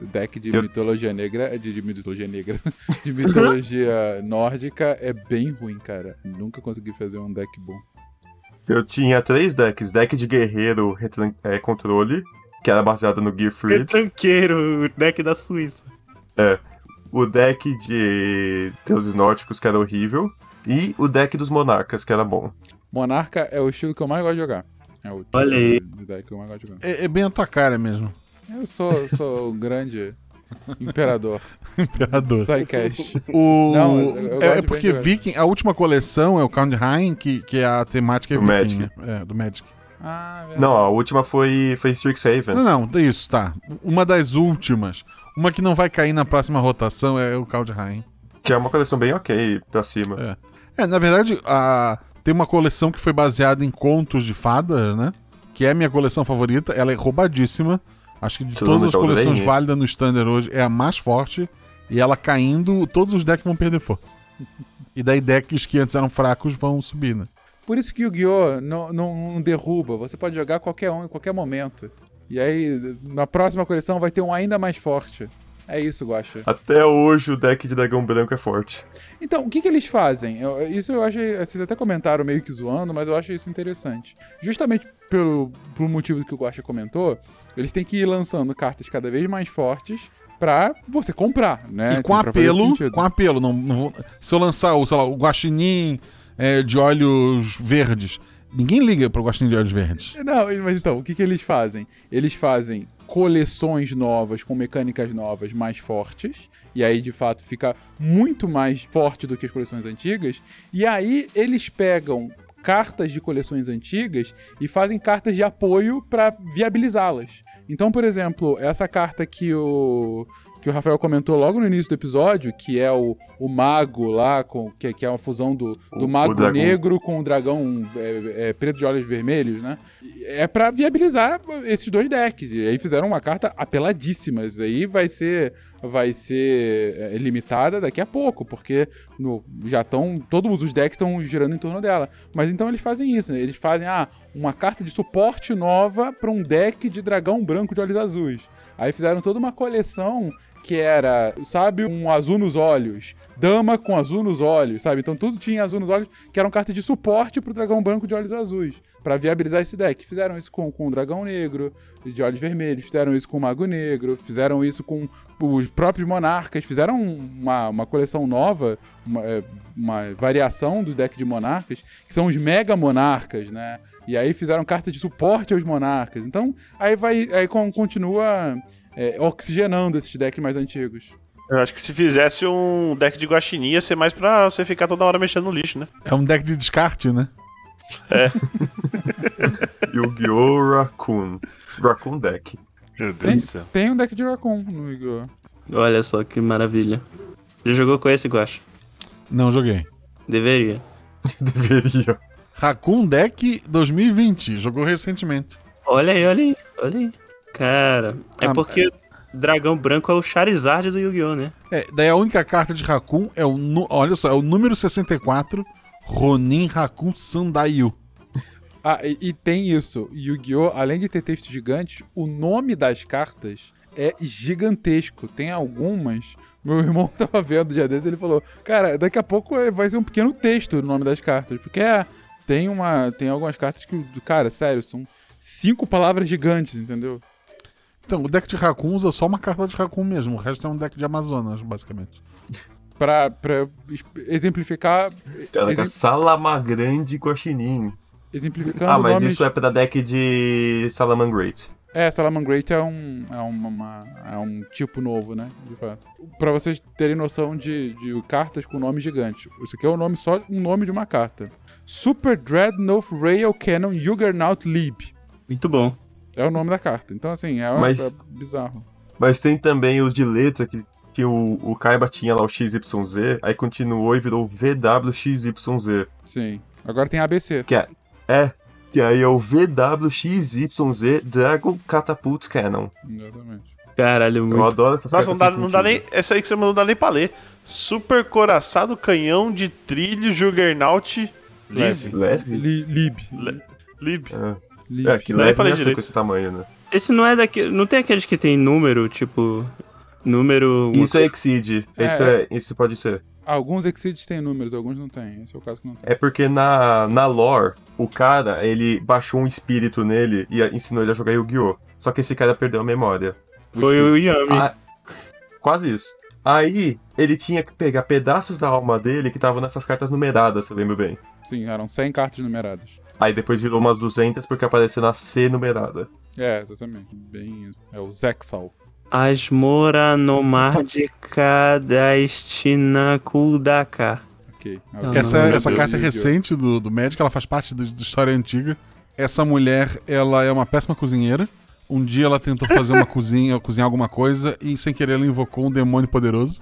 deck de Eu- mitologia negra, de, de mitologia negra, de mitologia nórdica é bem ruim, cara. Nunca consegui fazer um deck bom. Eu tinha três decks. Deck de guerreiro retran- é, controle, que era baseado no Gear Freed. Retranqueiro, o deck da Suíça. o deck de deuses nórdicos, que era horrível. E o deck dos monarcas, que era bom. Monarca é o estilo que eu mais gosto de jogar. É o tipo Olha aí. É, é bem a tua cara mesmo. Eu sou, sou um grande imperador. Imperador. Psycast. O... Não, eu- eu é, é porque Viking, a última coleção é o Count Ryan, que, que é a temática é Do Viking, Magic. né? É, do Magic. Ah, verdade. Não, a última foi, foi Strixhaven. Não, não, é isso, tá. Uma das últimas. Uma que não vai cair na próxima rotação é o Ryan. Que é uma coleção bem ok pra cima. É, na verdade, a... tem uma coleção que foi baseada em contos de fadas, né? Que é a minha coleção favorita. Ela é roubadíssima. Acho que de Todo todas as coleções bem? válidas no Standard hoje, é a mais forte. E ela caindo, todos os decks vão perder força. E daí decks que antes eram fracos vão subir, né? Por isso que o Yu-Gi-Oh! Não, não, não derruba. Você pode jogar qualquer um em qualquer momento. E aí, na próxima coleção vai ter um ainda mais forte. É isso, Guaxa. Até hoje o deck de dragão branco é forte. Então, o que, que eles fazem? Eu- isso eu achei. Vocês até comentaram meio que zoando, mas eu acho isso interessante. Justamente pelo, pelo motivo que o Guaxa comentou, eles têm que ir lançando cartas cada vez mais fortes pra você comprar, né? E com apelo, com apelo. Não, não vou- se eu lançar o, sei lá, o guaxinim é, de olhos verdes, ninguém liga pro guaxinim de olhos verdes. Não, mas então, o que, que eles fazem? Eles fazem coleções novas com mecânicas novas mais fortes, e aí de fato fica muito mais forte do que as coleções antigas, e aí eles pegam cartas de coleções antigas e fazem cartas de apoio para viabilizá-las. Então, por exemplo, essa carta que o que o Rafael comentou logo no início do episódio, que é o, o mago lá, com, que, que é uma fusão do, do O- mago o negro com o dragão é, é, preto de olhos vermelhos, né? É pra viabilizar esses dois decks. E aí fizeram uma carta apeladíssima. Isso aí vai ser, vai ser é, limitada daqui a pouco, porque no- já estão. Todos os decks estão girando em torno dela. Mas então eles fazem isso, né? Eles fazem ah, uma carta de suporte nova para um deck de dragão branco de olhos azuis. Aí fizeram toda uma coleção que era, sabe, um azul nos olhos, dama com azul nos olhos, sabe? Então tudo tinha azul nos olhos, que eram cartas de suporte pro dragão branco de olhos azuis, Pra viabilizar esse deck. Fizeram isso com, com o dragão negro de olhos vermelhos, fizeram isso com o mago negro, fizeram isso com os próprios monarcas, fizeram uma, uma coleção nova, uma, é, uma variação do deck de monarcas, que são os mega monarcas, né? E aí fizeram carta de suporte aos monarcas. Então, aí vai, aí con- continua é, oxigenando esses decks mais antigos. Eu acho que se fizesse um deck de guaxinim ia ser mais pra você ficar toda hora mexendo no lixo, né? É um deck de descarte, né? Yu-Gi-Oh! Raccoon. Raccoon deck. Meu Deus Tem, do céu. tem um deck de Raccoon no Yu-Gi-Oh! Olha só que maravilha. Já jogou com esse, Guacha? Não joguei. Deveria. Deveria. Raccoon Deck 2020, jogou recentemente. Olha aí, olha aí, olha aí. Cara, é Ah, porque dragão branco é o Charizard do Yu-Gi-Oh, né? É, daí a única carta de Raccoon é o. Olha só, é o número 64, Ronin Raccoon Sandayu. Ah, e, e tem isso. Yu-Gi-Oh! Além de ter textos gigantes, o nome das cartas é gigantesco. Tem algumas. Meu irmão tava vendo o dia desses ele falou: Cara, daqui a pouco é- vai ser um pequeno texto no nome das cartas. Porque é, tem uma. Tem algumas cartas que, cara, sério, são cinco palavras gigantes, entendeu? Então, o deck de Raccoon usa só uma carta de Raccoon mesmo, o resto é um deck de Amazonas, basicamente. Pra, pra exemplificar. Caraca, exem- Salamagrande Guaxinim. exemplificando Ah, mas nomes- isso é pra deck de Salamangreat. É, Salamangreat é um, é, uma, uma- é um tipo novo, né? De fato. Pra vocês terem noção de, de cartas com nome gigante. Isso aqui é o nome só um nome de uma carta. Super Dreadnought Rail Cannon Juggernaut Lib. Muito bom. É o nome da carta. Então, assim, é, Mas- é bizarro. Mas tem também os de letra que, que o, o Kaiba tinha lá o XYZ, aí continuou e virou VWXYZ. Sim. Agora tem ABC. Que é. É. Que aí é o VWXYZ Dragon Catapult Cannon. Exatamente. Caralho, Eu muito. adoro essas Nossa, não dá, não dá nem. Essa aí que você mandou não dá nem pra ler. Super coraçado canhão de trilho Juggernaut Lise. Leve? Li- Lib. Le- Lib. É, É que Nem leve é assim direito. com esse tamanho, né? Esse não é daquele. Não tem aqueles que tem número, tipo. Número. Isso é Exceed. É, Isso, é, isso pode ser. Alguns Exceeds têm números, alguns não têm. Esse é o caso que não tem. É porque na, na lore, o cara, ele baixou um espírito nele e ensinou ele a jogar Yu-Gi-Oh! Só que esse cara perdeu a memória. Foi o Yami. Ah, quase isso. Aí, ele tinha que pegar pedaços da alma dele que estavam nessas cartas numeradas, se eu lembro bem. Sim, eram 100 cartas numeradas. Aí depois virou umas 200 porque apareceu na C numerada. É, exatamente. Bem. É o Zexal. Asmora Nomardica da Estina Kudaka. Ok. Ah, Essa, essa Deus, carta é recente do, do Magic, ela faz parte da, da história antiga. Essa mulher, ela é uma péssima cozinheira. Um dia ela tentou fazer uma cozinha, cozinhar alguma coisa e sem querer ela invocou um demônio poderoso.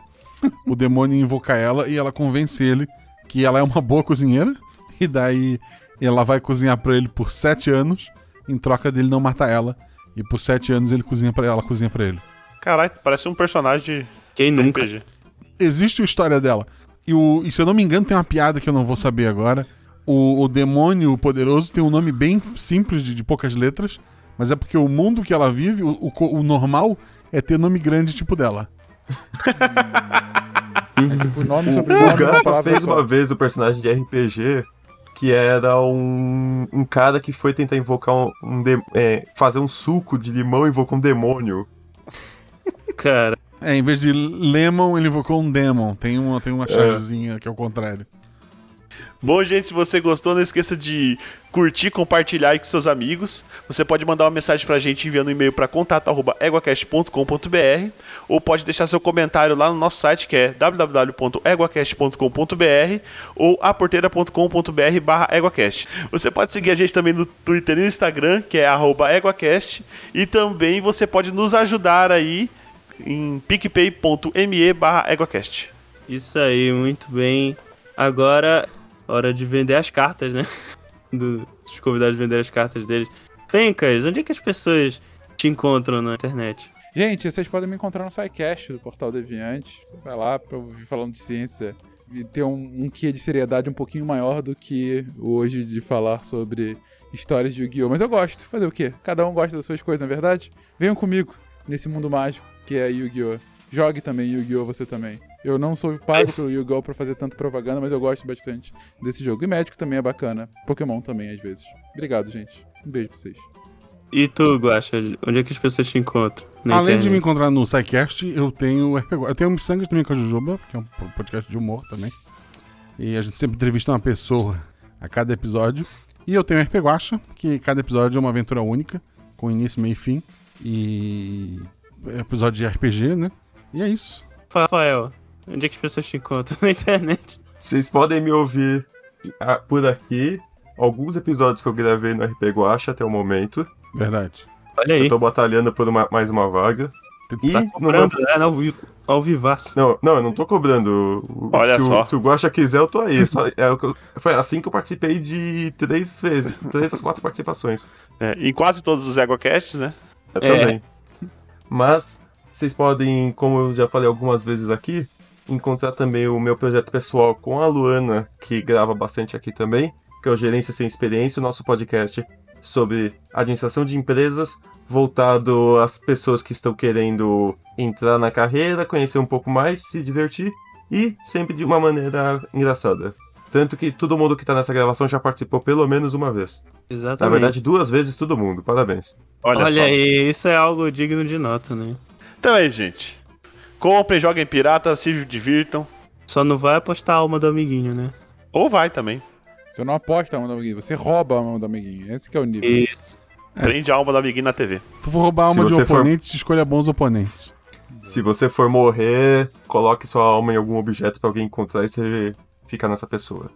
O demônio invoca ela e ela convence ele que ela é uma boa cozinheira. E daí ela vai cozinhar pra ele por sete anos, em troca dele não matar ela. E por sete anos ele cozinha para ela cozinha para ele. Caralho, parece um personagem de Quem nunca? RPG. existe a história dela. E, o, e se eu não me engano, tem uma piada que eu não vou saber agora. O, o demônio poderoso tem um nome bem simples, de, de poucas letras, mas é porque o mundo que ela vive, o, o, o normal é ter nome grande tipo dela. É tipo nome, O, sobrenome, o uma Gaspa fez só. uma vez o personagem de RPG que era um, um cara que foi tentar invocar um, um de- é, fazer um suco de limão e invocou um demônio. Cara, É, em vez de Lemon, ele invocou um Demon. Tem uma, tem uma chargezinha que é o contrário. Bom, gente, se você gostou, não esqueça de curtir, compartilhar aí com seus amigos. Você pode mandar uma mensagem pra gente enviando um e-mail para contato@eguacast.com.br ou pode deixar seu comentário lá no nosso site que é www.eguacast.com.br ou aporteira.com.br/eguacast. Você pode seguir a gente também no Twitter e no Instagram, que é @eguacast, e também você pode nos ajudar aí em picpay.me/eguacast. isso aí, muito bem. Agora, hora de vender as cartas, né? Do- dos convidados vender as cartas deles. Fencas, onde é que as pessoas te encontram na internet? Gente, vocês podem me encontrar no SciCast do Portal Deviante. Você vai lá pra ouvir falando de ciência e ter um, um quê de seriedade um pouquinho maior do que hoje de falar sobre histórias de Yu-Gi-Oh! Mas eu gosto. Fazer o quê? Cada um gosta das suas coisas, na é verdade? Venham comigo nesse mundo mágico que é Yu-Gi-Oh! Jogue também Yu-Gi-Oh! você também. Eu não sou pago pelo Yu-Gi-Oh! pra fazer tanta propaganda, mas eu gosto bastante desse jogo. E médico também é bacana. Pokémon também, às vezes. Obrigado, gente. Um beijo pra vocês. E tu, Guaxa, onde é que as pessoas te encontram? na Além de me internet? encontrar no SciCast, eu tenho. Eu tenho o Missangas também com a Jujuba, que é um podcast de humor também. E a gente sempre entrevista uma pessoa a cada episódio. E eu tenho o RP Guacha, que cada episódio é uma aventura única, com início, meio e fim. E. é episódio de RPG, né? E é isso. Rafael, onde é que as pessoas te encontram na internet? Vocês podem me ouvir ah, por aqui. Alguns episódios que eu gravei no RP Guacha até o momento. Verdade. Olha aí. Eu tô batalhando por uma- mais uma vaga. E Tá no meu- comprando, né? Ao vivo. Ao vivaço. Não, não, eu não tô cobrando. Olha se, só. O, se o Guaxa quiser, eu tô aí. Só- é eu- foi assim que eu participei de três vezes. Três das quatro participações. É, em quase todos os EgoCasts, né? Eu É. também. Mas vocês podem, como eu já falei algumas vezes aqui, encontrar também o meu projeto pessoal com a Luana, que grava bastante aqui também, que é o Gerência Sem Experiência, o nosso podcast sobre administração de empresas, voltado às pessoas que estão querendo entrar na carreira, conhecer um pouco mais, se divertir e sempre de uma maneira engraçada. Tanto que todo mundo que tá nessa gravação já participou pelo menos uma vez. Exatamente. Na verdade, duas vezes todo mundo. Parabéns. Olha, Olha só. aí, isso é algo digno de nota, né? Então é isso, gente. Comprem, joguem pirata, se divirtam. Só não vai apostar a alma do amiguinho, né? Ou vai também. Você não aposta a mão do amiguinho, você rouba a mão do amiguinho. Esse que é o nível. Isso. Prende a alma do amiguinho na TV. Se tu for roubar a alma de um você for- oponente, escolha bons oponentes. Se você for morrer, coloque sua alma em algum objeto pra alguém encontrar e você fica nessa pessoa.